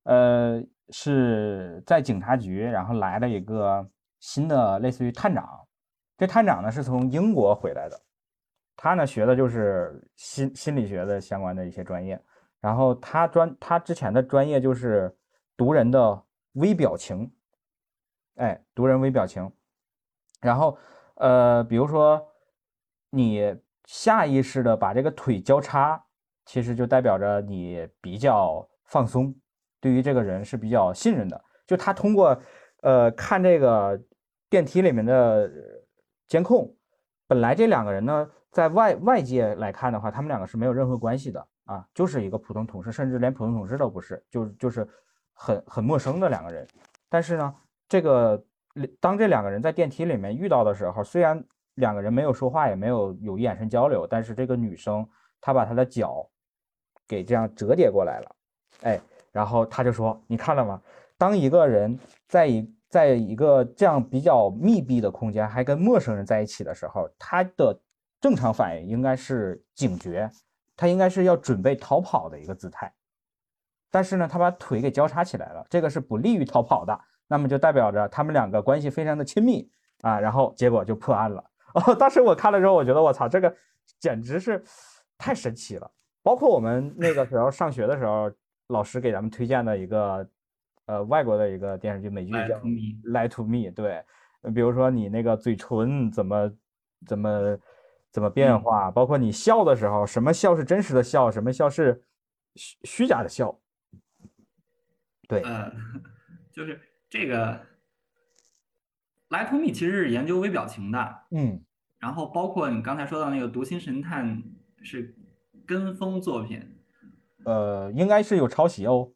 呃，是在警察局，然后来了一个新的类似于探长。这探长呢是从英国回来的，他呢学的就是心心理学的相关的一些专业。然后他专他之前的专业就是读人的微表情，哎，读人微表情。然后呃，比如说你下意识的把这个腿交叉，其实就代表着你比较放松，对于这个人是比较信任的。就他通过呃看这个电梯里面的监控，本来这两个人呢，在外外界来看的话，他们两个是没有任何关系的。啊，就是一个普通同事，甚至连普通同事都不是，就就是很很陌生的两个人。但是呢，这个当这两个人在电梯里面遇到的时候，虽然两个人没有说话，也没有有眼神交流，但是这个女生她把她的脚给这样折叠过来了，哎，然后她就说：“你看了吗？当一个人在一在一个这样比较密闭的空间，还跟陌生人在一起的时候，他的正常反应应该是警觉。”他应该是要准备逃跑的一个姿态，但是呢，他把腿给交叉起来了，这个是不利于逃跑的。那么就代表着他们两个关系非常的亲密啊，然后结果就破案了。哦，当时我看了之后，我觉得我操，这个简直是太神奇了。包括我们那个时候上学的时候，老师给咱们推荐的一个呃外国的一个电视剧美剧叫《Lie to Me》，对，比如说你那个嘴唇怎么怎么。怎么变化？包括你笑的时候，什么笑是真实的笑，什么笑是虚虚假的笑？对，呃，就是这个莱图米其实是研究微表情的，嗯，然后包括你刚才说到那个《读心神探》是跟风作品，呃，应该是有抄袭哦，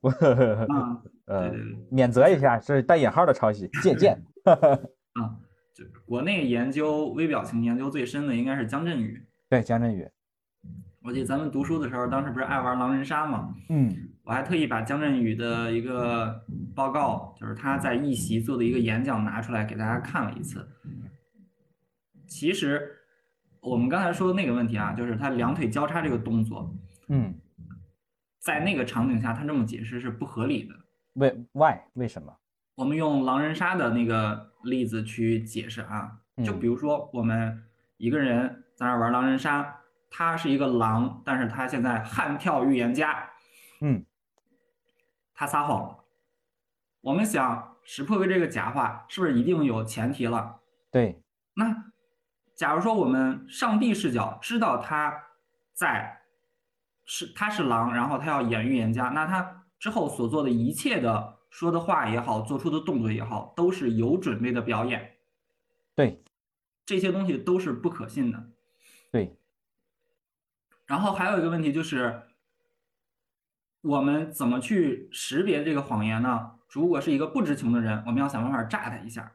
啊，呃，对对对，免责一下，是带引号的抄袭，借鉴，啊。就国内研究微表情研究最深的应该是姜振宇。对，姜振宇。我记得咱们读书的时候，当时不是爱玩狼人杀吗？嗯。我还特意把姜振宇的一个报告，就是他在一席做的一个演讲拿出来给大家看了一次。其实我们刚才说的那个问题啊，就是他两腿交叉这个动作，嗯，在那个场景下他这么解释是不合理的。为 why 为什么？我们用狼人杀的那个例子去解释啊，就比如说我们一个人在那玩狼人杀，他是一个狼，但是他现在悍跳预言家，嗯，他撒谎了。我们想识破这个假话，是不是一定有前提了？对。那假如说我们上帝视角知道他在是他是狼，然后他要演预言家，那他之后所做的一切的。说的话也好，做出的动作也好，都是有准备的表演。对，这些东西都是不可信的。对。然后还有一个问题就是，我们怎么去识别这个谎言呢？如果是一个不知情的人，我们要想办法炸他一下，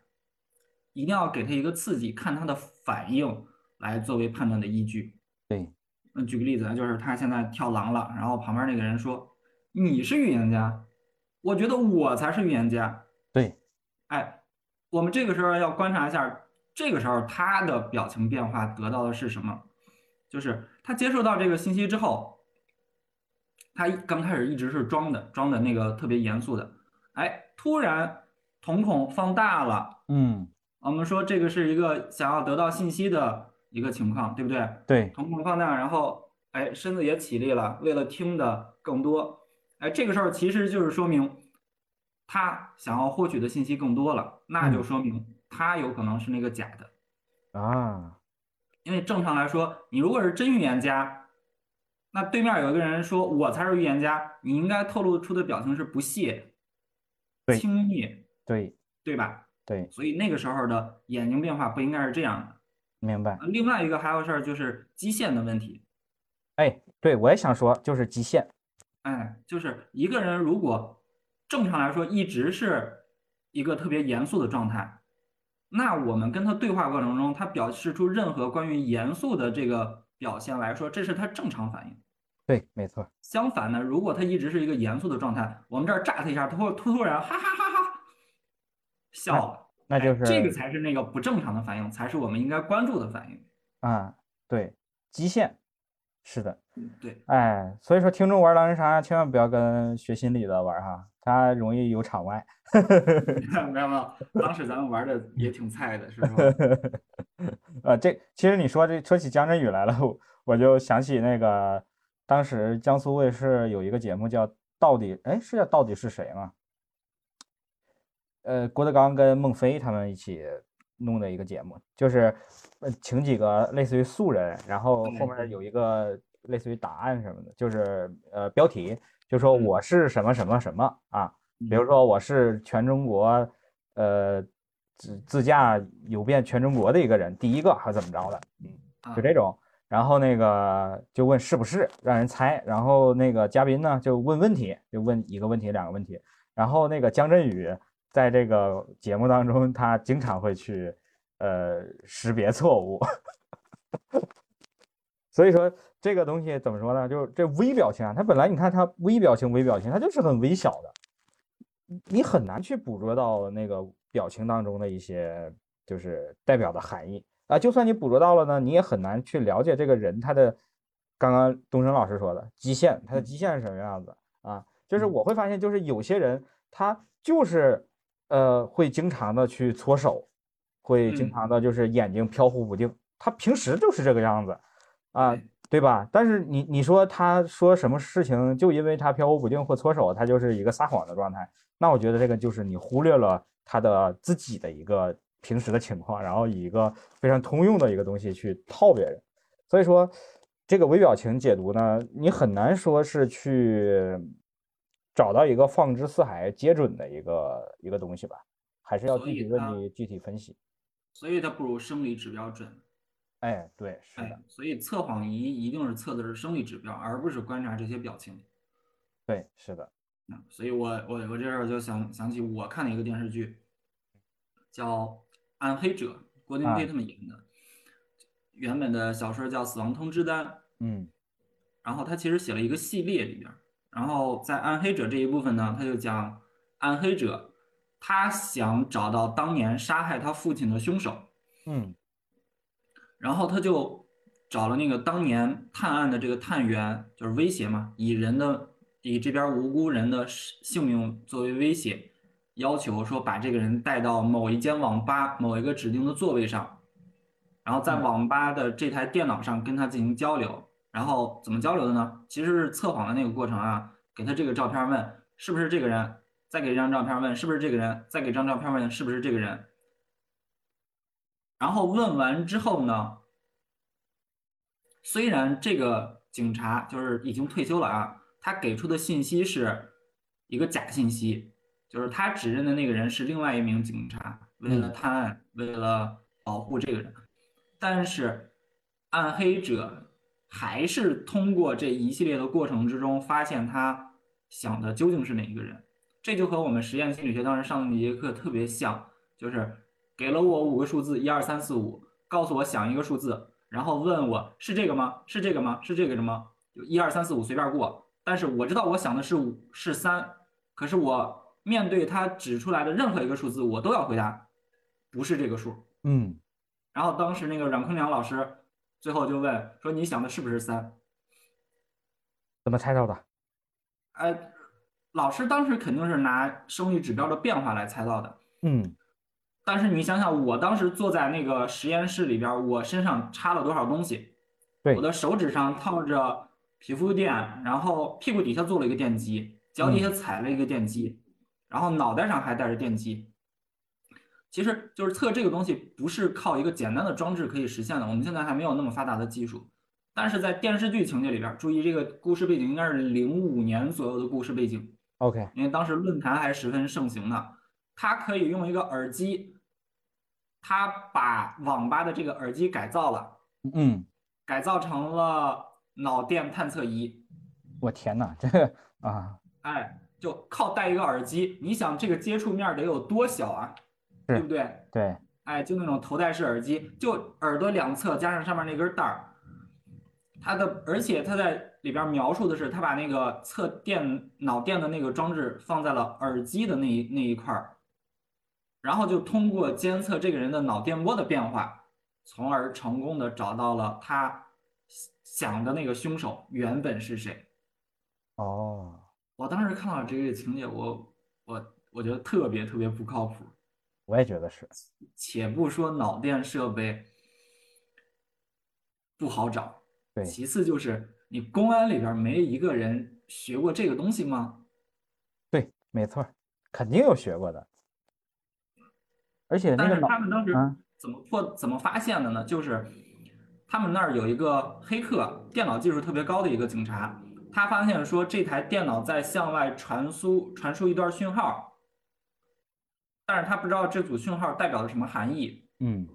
一定要给他一个刺激，看他的反应来作为判断的依据。对。嗯举个例子啊，就是他现在跳狼了，然后旁边那个人说：“你是预言家。”我觉得我才是预言家。对，哎，我们这个时候要观察一下，这个时候他的表情变化得到的是什么？就是他接受到这个信息之后，他刚开始一直是装的，装的那个特别严肃的，哎，突然瞳孔放大了。嗯，我们说这个是一个想要得到信息的一个情况，对不对？对，瞳孔放大，然后哎，身子也起立了，为了听的更多。哎，这个时候其实就是说明，他想要获取的信息更多了，那就说明他有可能是那个假的啊。因为正常来说，你如果是真预言家，那对面有一个人说我才是预言家，你应该透露出的表情是不屑、轻蔑，对对吧？对。所以那个时候的眼睛变化不应该是这样的。明白。另外一个还有事儿就是基线的问题。哎，对我也想说，就是基线。哎，就是一个人如果正常来说一直是一个特别严肃的状态，那我们跟他对话过程中，他表示出任何关于严肃的这个表现来说，这是他正常反应。对，没错。相反呢，如果他一直是一个严肃的状态，我们这儿炸他一下，他会突突然哈哈哈哈笑了，那就是这个才是那个不正常的反应，才是我们应该关注的反应。啊，对，极限。是的，对，哎，所以说听众玩狼人杀千万不要跟学心理的玩哈，他容易有场外。没有没有，当时咱们玩的也挺菜的，是吧？呃，这其实你说这说起姜振宇来了，我就想起那个当时江苏卫视有一个节目叫《到底》，哎，是叫《到底是谁》吗？呃，郭德纲跟孟非他们一起弄的一个节目，就是呃请几个类似于素人，然后后面有一个类似于答案什么的，就是呃标题就说嗯我是什么什么什么啊，比如嗯说我是全中国呃自自驾游遍全中国的一个人，第一个还是怎么着的，嗯，啊就这种。然后那个就问是不是，让人猜。然后那个嘉宾呢就问问题，就问一个问题、两个问题。然后那个姜振宇在这个节目当中，他经常会去呃识别错误。所以说这个东西怎么说呢？就是这微表情啊，它本来你看它微表情、微表情，它就是很微小的，你很难去捕捉到那个表情当中的一些就是代表的含义啊。就算你捕捉到了呢，你也很难去了解这个人他的刚刚东升老师说的极限，他的极限是什么样子啊？就是我会发现，就是有些人他就是呃会经常的去搓手，会经嗯常的就是眼睛飘忽不定，他平时就是这个样子啊。对对吧？但是你你说他说什么事情，就因为他飘忽不定或搓手，他就是一个撒谎的状态，那我觉得这个就是你忽略了他的自己的一个平时的情况，然后以一个非常通用的一个东西去套别人。所以说，这个微表情解读呢，你很难说是去找到一个放之四海皆准的一个一个东西吧，还是要所具体问题具体分析。所以它不如生理指标准。哎，对，是的哎，，所以测谎仪一定是测的是生理指标，而不是观察这些表情。对，是的，嗯，所以我我我这时候就想想起我看的一个电视剧，叫《暗黑者》，郭京飞啊他们演的。原本的小说叫《死亡通知单》，嗯然后他其实写了一个系列里边儿，然后在暗黑者这一部分呢，他就讲暗黑者他想找到当年杀害他父亲的凶手，嗯然后他就找了那个当年探案的这个探员，就是威胁嘛，以人的以这边无辜人的性命作为威胁，要求说把这个人带到某一间网吧某一个指定的座位上，然后在网吧的这台电脑上跟他进行交流。然后怎么交流的呢？其实是测谎的那个过程啊，给他这个照片问是不是这个人，再给这张照片问是不是这个人，再给张照片问是不是这个人。然后问完之后呢，虽然这个警察就是已经退休了啊，他给出的信息是一个假信息，就是他指认的那个人是另外一名警察，为了探案，为了保护这个人，但是暗黑者还是通过这一系列的过程之中，发现他想的究竟是哪一个人。这就和我们实验心理学当时上的那节课特别像，就是给了我五个数字，一二三四五，告诉我想一个数字，然后问我是这个吗？是这个吗？是这个什么？就一二三四五随便过。但是我知道我想的是五是三，可是我面对他指出来的任何一个数字，我都要回答不是这个数。嗯然后当时那个阮坤良老师最后就问说：“你想的是不是三怎么猜到的？？”哎，老师当时肯定是拿生理指标的变化来猜到的。嗯但是你想想，我当时坐在那个实验室里边，我身上插了多少东西？对我的手指上套着皮肤垫，然后屁股底下做了一个电机，脚底下踩了一个电机，然后脑袋上还带着电机。其实就是测这个东西，不是靠一个简单的装置可以实现的。我们现在还没有那么发达的技术，但是在电视剧情节里边，注意这个故事背景应该是零五年左右的故事背景，，OK，因为当时论坛还十分盛行呢。他可以用一个耳机，他把网吧的这个耳机改造了，嗯，改造成了脑电探测仪。我天哪，这个啊，哎，就靠戴一个耳机，你想这个接触面得有多小啊？对不对？对，哎，就那种头戴式耳机，就耳朵两侧加上上面那根带儿，它的，而且它在里边描述的是，他把那个测电脑电的那个装置放在了耳机的那一那一块儿，然后就通过监测这个人的脑电波的变化，从而成功的找到了他想的那个凶手原本是谁。哦，我当时看到这个情节，我我我觉得特别特别不靠谱。我也觉得是，且不说脑电设备不好找，对其次就是你公安里边没一个人学过这个东西吗？对，没错，肯定有学过的。而且那但是个他们当时嗯。怎么破、怎么发现的呢？就是他们那儿有一个黑客，电脑技术特别高的一个警察，他发现说这台电脑在向外传输传输一段讯号，但是他不知道这组讯号代表了什么含义。嗯。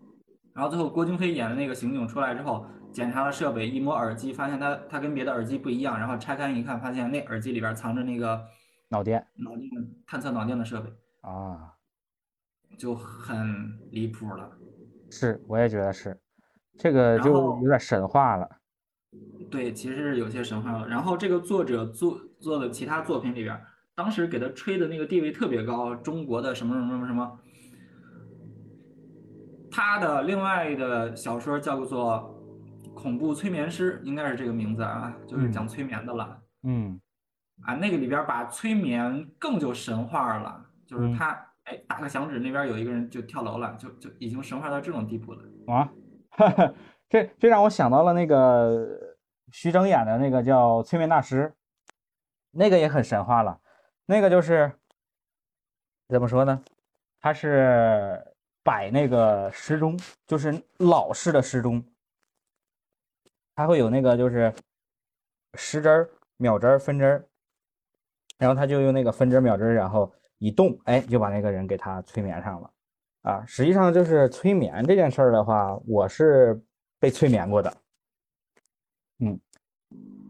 然后最后郭京飞演的那个刑警出来之后，检查了设备，一摸耳机，发现它它跟别的耳机不一样，然后拆开一看，发现那耳机里边藏着那个脑电。脑电探测脑电的设备，啊，就很离谱了。是，我也觉得是，这个就有点神话了。对，其实是有些神话了。然后这个作者做做的其他作品里边，当时给他吹的那个地位特别高，中国的什么什么什么什么。他的另外的小说叫做《恐怖催眠师》，应该是这个名字啊，就是讲催眠的了。嗯啊，那个里边把催眠更就神话了，就是嗯他哎打个响指，那边有一个人就跳楼了，就就已经神话到这种地步了。啊，这这让我想到了那个徐峥演的那个叫《催眠大师》，那个也很神话了。那个就是怎么说呢？他是摆那个时钟，就是老式的时钟，它会有那个就是时针、秒针、分针，然后他就用那个分针、秒针，然后一动，哎，就把那个人给他催眠上了。啊，实际上就是催眠这件事儿的话，我是被催眠过的。嗯，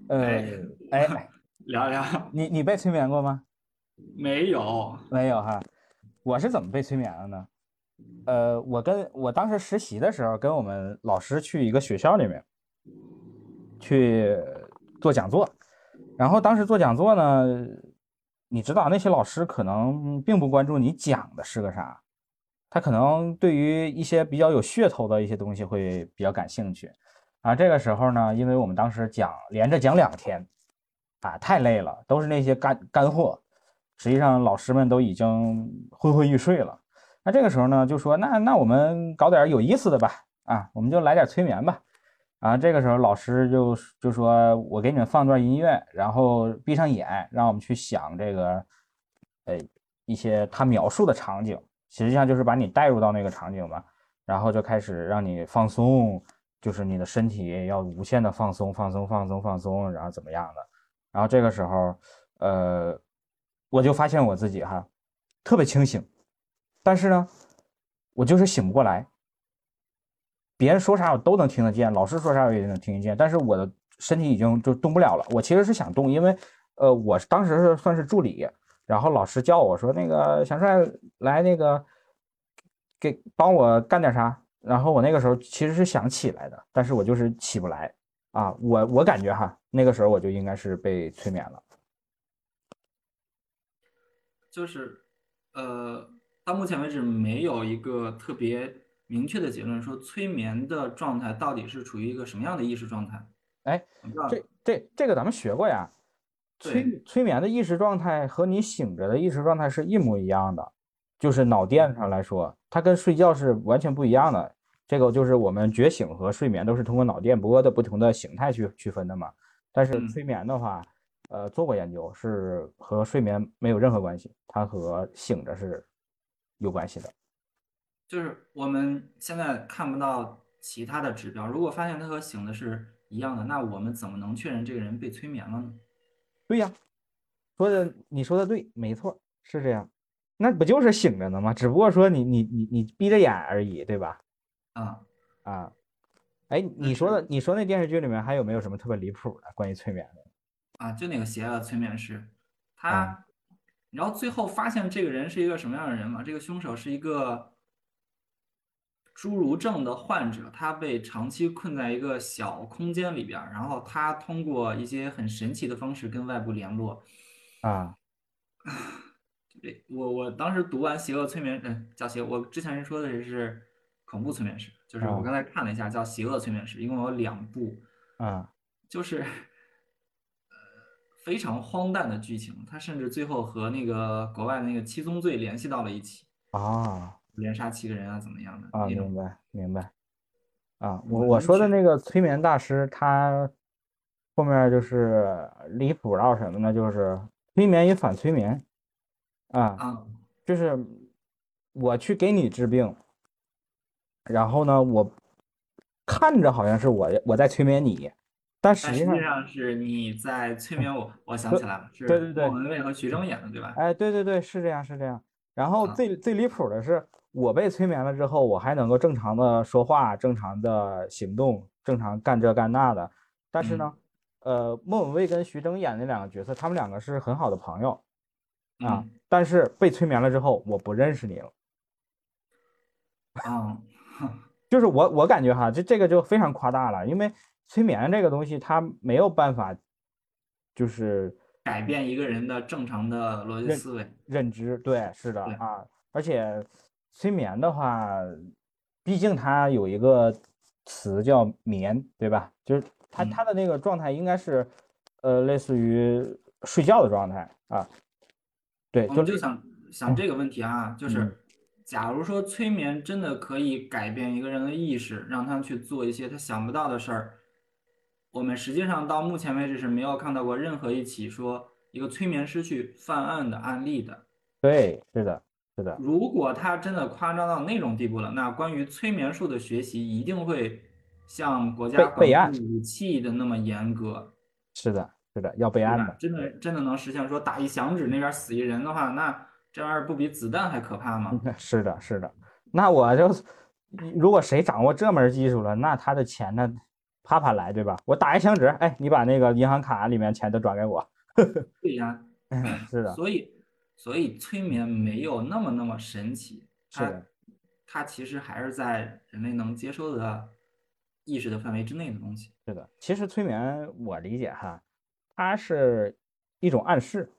呃，哎，聊聊你你被催眠过吗？没有，没有哈，我是怎么被催眠了呢？呃，我跟我当时实习的时候，跟我们老师去一个学校里面去做讲座，然后当时做讲座呢，你知道那些老师可能并不关注你讲的是个啥，他可能对于一些比较有噱头的一些东西会比较感兴趣。啊，这个时候呢，因为我们当时讲连着讲两天，啊，太累了，都是那些干干货。实际上老师们都已经昏昏欲睡了。那这个时候呢，就说那那我们搞点有意思的吧，啊，我们就来点催眠吧。然后，这个时候老师就就说我给你们放段音乐，然后闭上眼，让我们去想这个，呃，一些他描述的场景，实际上就是把你带入到那个场景嘛，然后就开始让你放松，就是你的身体要无限的放松，放松，放松，放松，然后怎么样的。然后这个时候，呃，我就发现我自己哈，特别清醒，但是呢，我就是醒不过来。别人说啥我都能听得见，老师说啥我也能听得见，但是我的身体已经就动不了了。我其实是想动，因为呃，我当时是算是助理，然后老师叫我说那个小帅来那个给帮我干点啥，然后我那个时候其实是想起来的，但是我就是起不来啊。我我感觉哈，那个时候我就应该是被催眠了。就是呃，到目前为止没有一个特别明确的结论，说催眠的状态到底是处于一个什么样的意识状态。哎，这这这个咱们学过呀，催催眠的意识状态和你醒着的意识状态是一模一样的，就是脑电上来说，它跟睡觉是完全不一样的。这个就是我们觉醒和睡眠都是通过脑电波的不同的形态去区分的嘛。但是嗯催眠的话，呃，做过研究是和睡眠没有任何关系，它和醒着是有关系的。就是我们现在看不到其他的指标，如果发现他和醒的是一样的，那我们怎么能确认这个人被催眠了呢？对呀，说的你说的对，没错，是这样。那不就是醒着呢吗？只不过说你你你你闭着眼而已，对吧？啊，啊，哎，你说的你说那电视剧里面还有没有什么特别离谱的关于催眠的？啊，就那个邪恶催眠师，他，啊然后最后发现这个人是一个什么样的人嘛？这个凶手是一个侏儒症的患者，他被长期困在一个小空间里边儿，然后他通过一些很神奇的方式跟外部联络。啊对，我我当时读完《邪恶催眠》，嗯，叫邪，我之前说的是恐怖催眠师，就是我啊刚才看了一下，叫《邪恶催眠师》，一共有两部。啊 就是呃非常荒诞的剧情，他甚至最后和那个国外那个七宗罪联系到了一起，啊连杀七个人啊，怎么样的啊！明白明白。啊，我我说的那个催眠大师，他后面就是离谱到什么呢？就是催眠与反催眠啊，啊，就是我去给你治病，然后呢，我看着好像是我我在催眠你，但实际上，实际上是你在催眠我。我想起来了，是对对对莫文蔚和徐峥演的，对吧？哎，对对对，是这样是这样。然后啊最最离谱的是，我被催眠了之后，我还能够正常的说话、正常的行动、正常干这干那的。但是呢，呃，莫文蔚跟徐峥演那两个角色，他们两个是很好的朋友啊。嗯但是被催眠了之后，我不认识你了。嗯，就是我我感觉哈，这这个就非常夸大了，因为催眠这个东西它没有办法，就是改变一个人的正常的逻辑思维。认知，对，是的啊，而且催眠的话，毕竟它有一个词叫眠，对吧？就是它嗯它的那个状态应该是，呃，类似于睡觉的状态啊，对，我们就想想这个问题啊，就嗯是假如说催眠真的可以改变一个人的意识，让他去做一些他想不到的事儿，我们实际上到目前为止是没有看到过任何一起说一个催眠师去犯案的案例的。对，是的，是的，如果他真的夸张到那种地步了，那关于催眠术的学习一定会像国家管武器的那么严格。是的，是的，要备案的，？真的真的能实现说打一响指那边死一人的话，那这玩意儿不比子弹还可怕吗？是的，是的。那我就，如果谁掌握这门技术了，那他的钱呢，啪啪来，对吧？我打一响指，哎，你把那个银行卡里面钱都转给我。对呀，是的，所以所以催眠没有那么那么神奇，它是的它其实还是在人类能接受的意识的范围之内的东西。是的。其实催眠，我理解哈，它是一种暗示。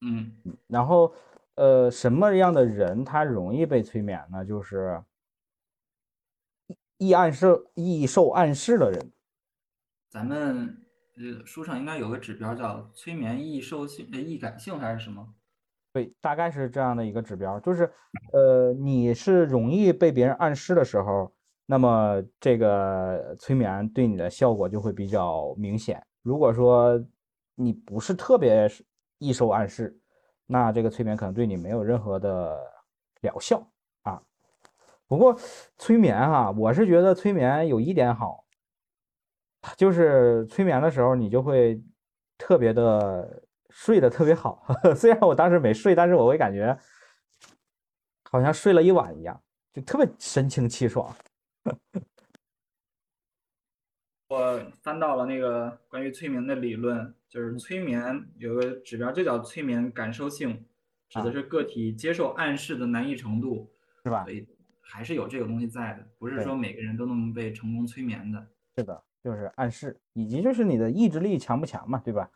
嗯然后，呃，什么样的人他容易被催眠呢？就是易暗示、易受暗示的人。咱们呃书上应该有个指标叫催眠易受性呃易感性还是什么？对，大概是这样的一个指标，就是，呃，你是容易被别人暗示的时候，那么这个催眠对你的效果就会比较明显。如果说你不是特别易受暗示，那这个催眠可能对你没有任何的疗效啊。不过催眠哈、我是觉得催眠有一点好，就是催眠的时候你就会特别的睡得特别好。虽然我当时没睡，但是我会感觉好像睡了一晚一样，就特别神清气爽。我翻到了那个关于催眠的理论，就是催眠有个指标，就叫催眠感受性，指的啊是个体接受暗示的难易程度，是吧所以还是有这个东西在的，不是说每个人都能被成功催眠的。是的，就是暗示，以及就是你的意志力强不强嘛，对吧？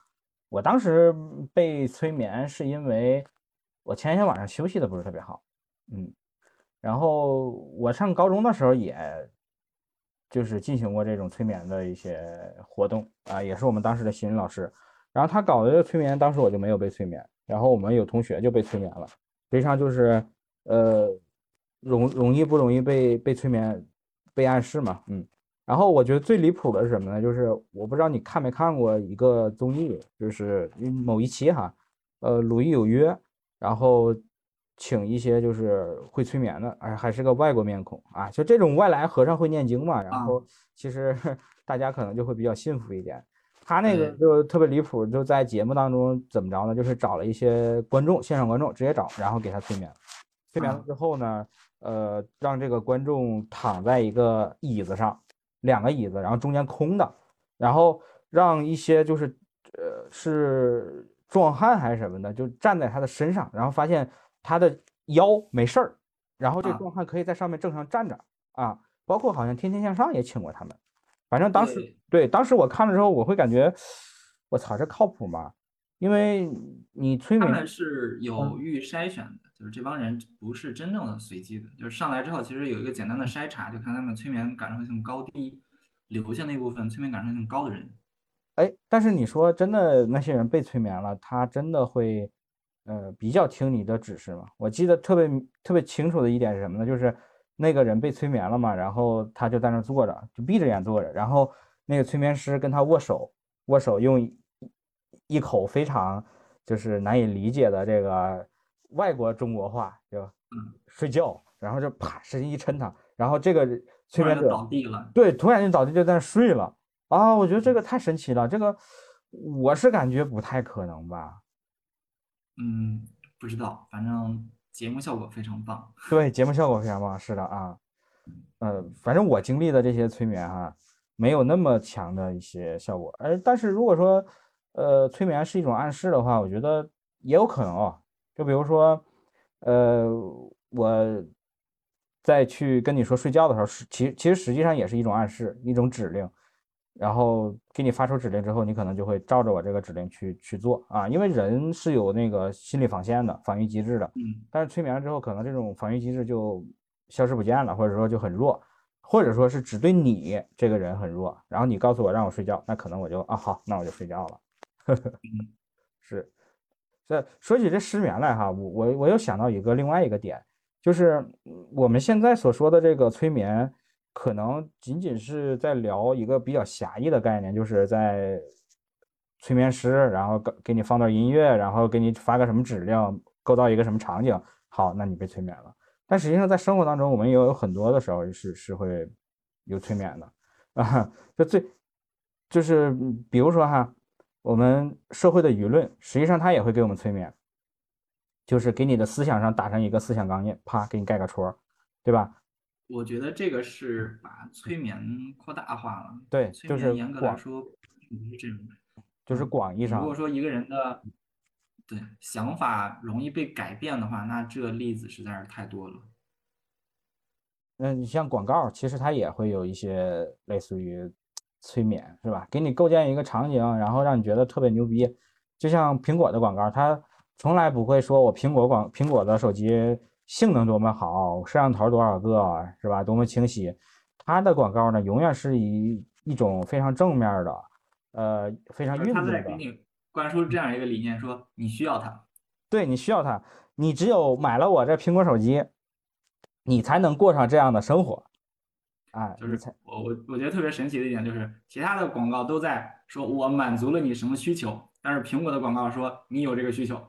我当时被催眠是因为我前一天晚上休息的不是特别好，嗯，然后我上高中的时候也就是进行过这种催眠的一些活动啊，也是我们当时的心理老师，然后他搞的这催眠，当时我就没有被催眠，然后我们有同学就被催眠了，实际上就是呃容容易不容易被被催眠被暗示嘛，嗯。然后我觉得最离谱的是什么呢？就是我不知道你看没看过一个综艺，就是某一期哈，呃，《鲁豫有约》，然后请一些就是会催眠的，哎，还是个外国面孔啊，就这种外来和尚会念经嘛，然后其实 大家可能就会比较信服一点。他那个就特别离谱，就在节目当中怎么着呢？就是找了一些观众，现场观众直接找，然后给他催眠。催眠了啊之后呢，呃，让这个观众躺在一个椅子上，两个椅子，然后中间空的，然后让一些就是呃是壮汉还是什么的，就站在他的身上，然后发现他的腰没事儿，然后这壮汉可以在上面正常站着啊，包括好像天天向上也请过他们，反正当时对。对当时我看了之后，我会感觉我操这靠谱吗？因为你催眠他们是有嗯。预筛选的，就是这帮人不是真正的随机的，就是上来之后其实有一个简单的筛查，就看他们催眠感受性高低，留下那部分催眠感受性高的人。哎，但是你说真的，那些人被催眠了，他真的会，呃，比较听你的指示吗？我记得特别特别清楚的一点是什么呢？就是那个人被催眠了嘛，然后他就在那坐着，就闭着眼坐着，然后那个催眠师跟他握手，握手用一口非常就是难以理解的这个外国中国话，对吧嗯睡觉，然后就啪使劲一抻他，然后这个催眠者倒地了。对突然就倒地就在那睡了啊！我觉得这个太神奇了，这个我是感觉不太可能吧。嗯，不知道，反正节目效果非常棒。对，节目效果非常棒，是的啊，呃，反正我经历的这些催眠哈，没有那么强的一些效果，而但是如果说，呃，催眠是一种暗示的话，我觉得也有可能啊，就比如说，呃，我在去跟你说睡觉的时候，是其其实实际上也是一种暗示，一种指令，然后给你发出指令之后，你可能就会照着我这个指令去去做啊，因为人是有那个心理防线的，防御机制的。嗯但是催眠了之后，可能这种防御机制就消失不见了，或者说就很弱，或者说是只对你这个人很弱。然后你告诉我让我睡觉，那可能我就啊好，那我就睡觉了。是，这说起这失眠来哈，我我我又想到一个另外一个点，就是我们现在所说的这个催眠，可能仅仅是在聊一个比较狭义的概念，就是在催眠师，然后给给你放段音乐，然后给你发个什么指令，构造一个什么场景，好，那你被催眠了。但实际上在生活当中，我们也有很多的时候是是会有催眠的 啊，就最就是比如说哈，我们社会的舆论，实际上它也会给我们催眠，就是给你的思想上打上一个思想钢印，啪，给你盖个戳，对吧？我觉得这个是把催眠扩大化了。对就是严格来说不是这种。就是嗯广义上如果说一个人的对想法容易被改变的话，那这例子实在是太多了。那你像广告，其实它也会有一些类似于催眠，是吧？给你构建一个场景，然后让你觉得特别牛逼。就像苹果的广告，它从来不会说我苹果广苹果的手机性能多么好，摄像头多少个，是吧？多么清晰。它的广告呢，永远是以一种非常正面的，呃，非常运动的。在给你灌输这样一个理念，说你需要它。对你需要它，你只有买了我这苹果手机，你才能过上这样的生活。哎，就是才我我我觉得特别神奇的一点就是，其他的广告都在说我满足了你什么需求，但是苹果的广告说你有这个需求。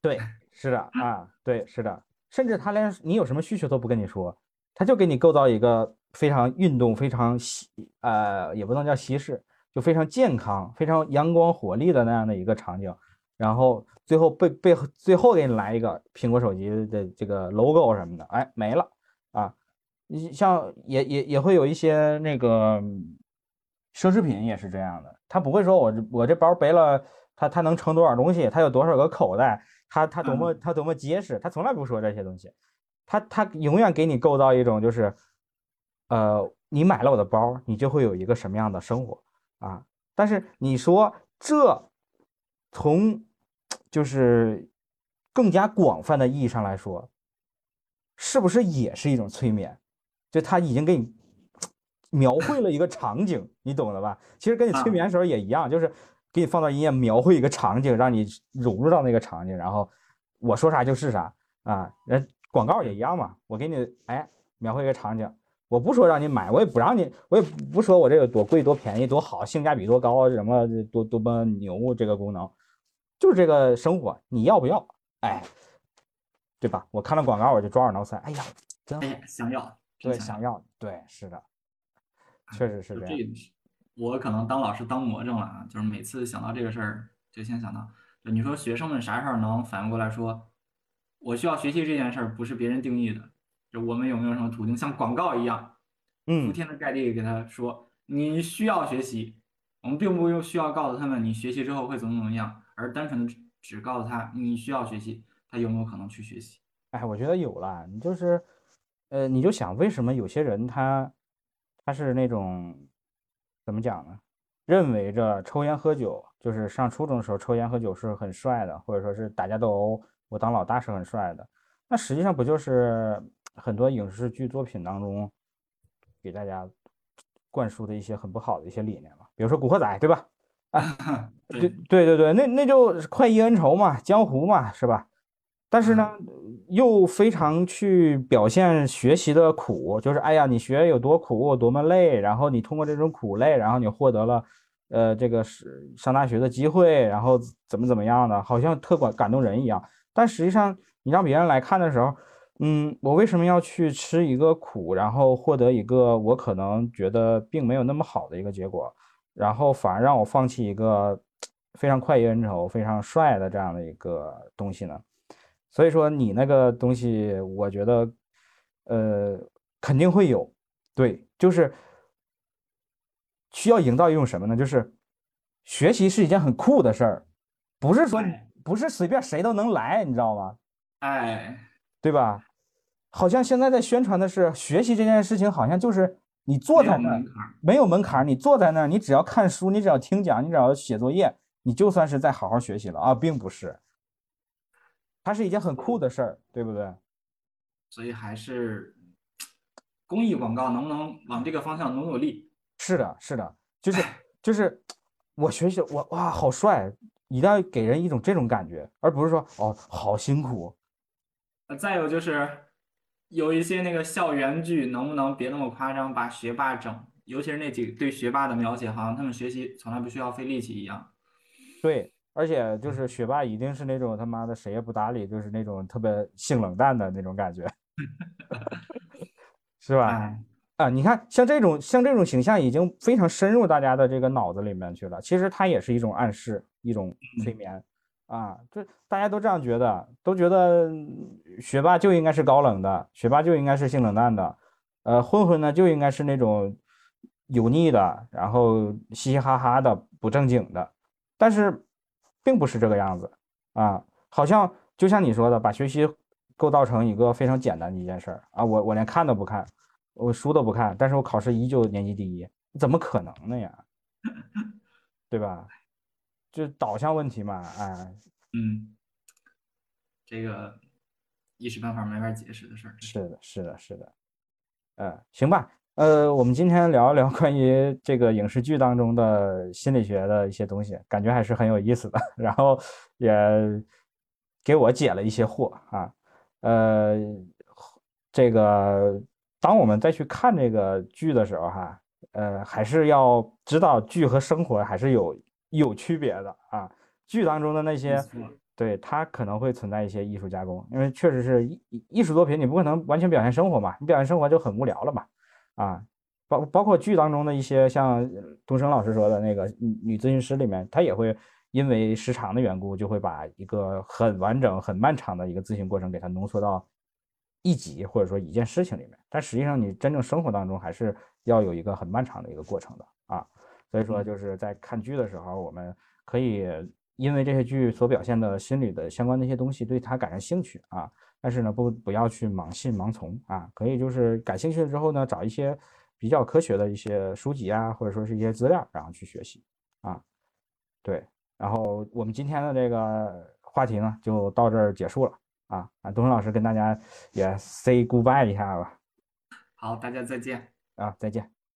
对，是的 啊，对，是的，甚至他连你有什么需求都不跟你说，他就给你构造一个非常运动、非常西呃，也不能叫西式，就非常健康、非常阳光活力的那样的一个场景，然后最后被被最后给你来一个苹果手机的这个 logo 什么的，哎，没了像也也也会有一些那个奢侈品也是这样的，他不会说我我这包背了，它它能盛多少东西，它有多少个口袋，它它多么它多么结实，他从来不说这些东西，他他永远给你构造一种就是，呃，你买了我的包，你就会有一个什么样的生活啊？但是你说这从就是更加广泛的意义上来说，是不是也是一种催眠？就他已经给你描绘了一个场景，你懂了吧？其实跟你催眠的时候也一样，就是给你放到音乐，描绘一个场景，让你融入到那个场景，然后我说啥就是啥啊。人广告也一样嘛，我给你哎描绘一个场景，我不说让你买，我也不让你，我也不说我这个多贵多便宜多好，性价比多高，什么多多么牛这个功能，就是这个生活，你要不要？哎，对吧？我看了广告我就抓耳挠腮，哎呀，真好，想要，对，想想要，对，是的，确实是这样。我可能当老师当魔怔了啊，就是每次想到这个事儿，就先想到，就你说学生们啥时候能反应过来说，我需要学习这件事儿不是别人定义的，就我们有没有什么途径，像广告一样，铺嗯，天的盖地给他说你需要学习，我们并不用需要告诉他们你学习之后会怎么怎么样，而单纯的只只告诉他你需要学习，他有没有可能去学习？哎，我觉得有了，你就是，呃，你就想为什么有些人他他是那种怎么讲呢？认为着抽烟喝酒，就是上初中的时候抽烟喝酒是很帅的，或者说是打架斗殴，我当老大是很帅的。那实际上不就是很多影视剧作品当中给大家灌输的一些很不好的一些理念嘛？比如说《古惑仔》，对吧？对 对，对对对，那那就快意恩仇嘛，江湖嘛，是吧？但是呢，又非常去表现学习的苦，就是哎呀，你学有多苦，多么累，然后你通过这种苦累，然后你获得了，呃，这个是上大学的机会，然后怎么怎么样的，好像特感感动人一样。但实际上，你让别人来看的时候，嗯，我为什么要去吃一个苦，然后获得一个我可能觉得并没有那么好的一个结果，然后反而让我放弃一个非常快意恩仇、非常帅的这样的一个东西呢？所以说你那个东西，我觉得，呃，肯定会有，对，就是需要营造一种什么呢？就是学习是一件很酷的事儿，不是说不是随便谁都能来，你知道吗？哎，对吧？好像现在在宣传的是学习这件事情，好像就是你坐在那儿没有门槛，你坐在那儿，你只要看书，你只要听讲，你只要写作业，你就算是在好好学习了啊，并不是。它是一件很酷的事儿，对不对？所以还是公益广告能不能往这个方向努努力？是的，是的，就是就是我学习我哇好帅，一定要给人一种这种感觉，而不是说哦好辛苦。再有就是有一些那个校园剧，能不能别那么夸张，把学霸整，尤其是那几对学霸的描写，好像他们学习从来不需要费力气一样。对。而且就是学霸一定是那种他妈的谁也不搭理，就是那种特别性冷淡的那种感觉，是吧？啊，你看像这种像这种形象已经非常深入大家的这个脑子里面去了。其实它也是一种暗示，一种催眠啊。这大家都这样觉得，都觉得学霸就应该是高冷的，学霸就应该是性冷淡的，呃，混混呢就应该是那种油腻的，然后嘻嘻哈哈的，不正经的。但是。并不是这个样子啊，好像就像你说的，把学习构造成一个非常简单的一件事儿啊。我我连看都不看，我书都不看，但是我考试依旧年级第一，怎么可能呢呀？对吧？就导向问题嘛，哎，嗯，这个一时半会儿没法解释的事儿。是的，是的，是的，嗯，行吧。呃，我们今天聊一聊关于这个影视剧当中的心理学的一些东西，感觉还是很有意思的。然后也给我解了一些惑啊。呃，这个当我们再去看这个剧的时候，哈，呃，还是要知道剧和生活还是有有区别的啊。剧当中的那些，对它可能会存在一些艺术加工，因为确实是艺艺术作品，你不可能完全表现生活嘛，你表现生活就很无聊了嘛。啊，包包括剧当中的一些，像东升老师说的那个女女咨询师里面，她也会因为时长的缘故，就会把一个很完整、很漫长的一个咨询过程给它浓缩到一集或者说一件事情里面。但实际上，你真正生活当中还是要有一个很漫长的一个过程的啊。所以说，就是在看剧的时候，我们可以因为这些剧所表现的心理的相关的一些东西，对它感生兴趣啊。但是呢，不不要去盲信盲从啊，可以就是感兴趣了之后呢，找一些比较科学的一些书籍啊，或者说是一些资料，然后去学习啊。对，然后我们今天的这个话题呢，就到这儿结束了啊。啊，东升老师跟大家也 say goodbye 一下吧。好，大家再见啊，再见。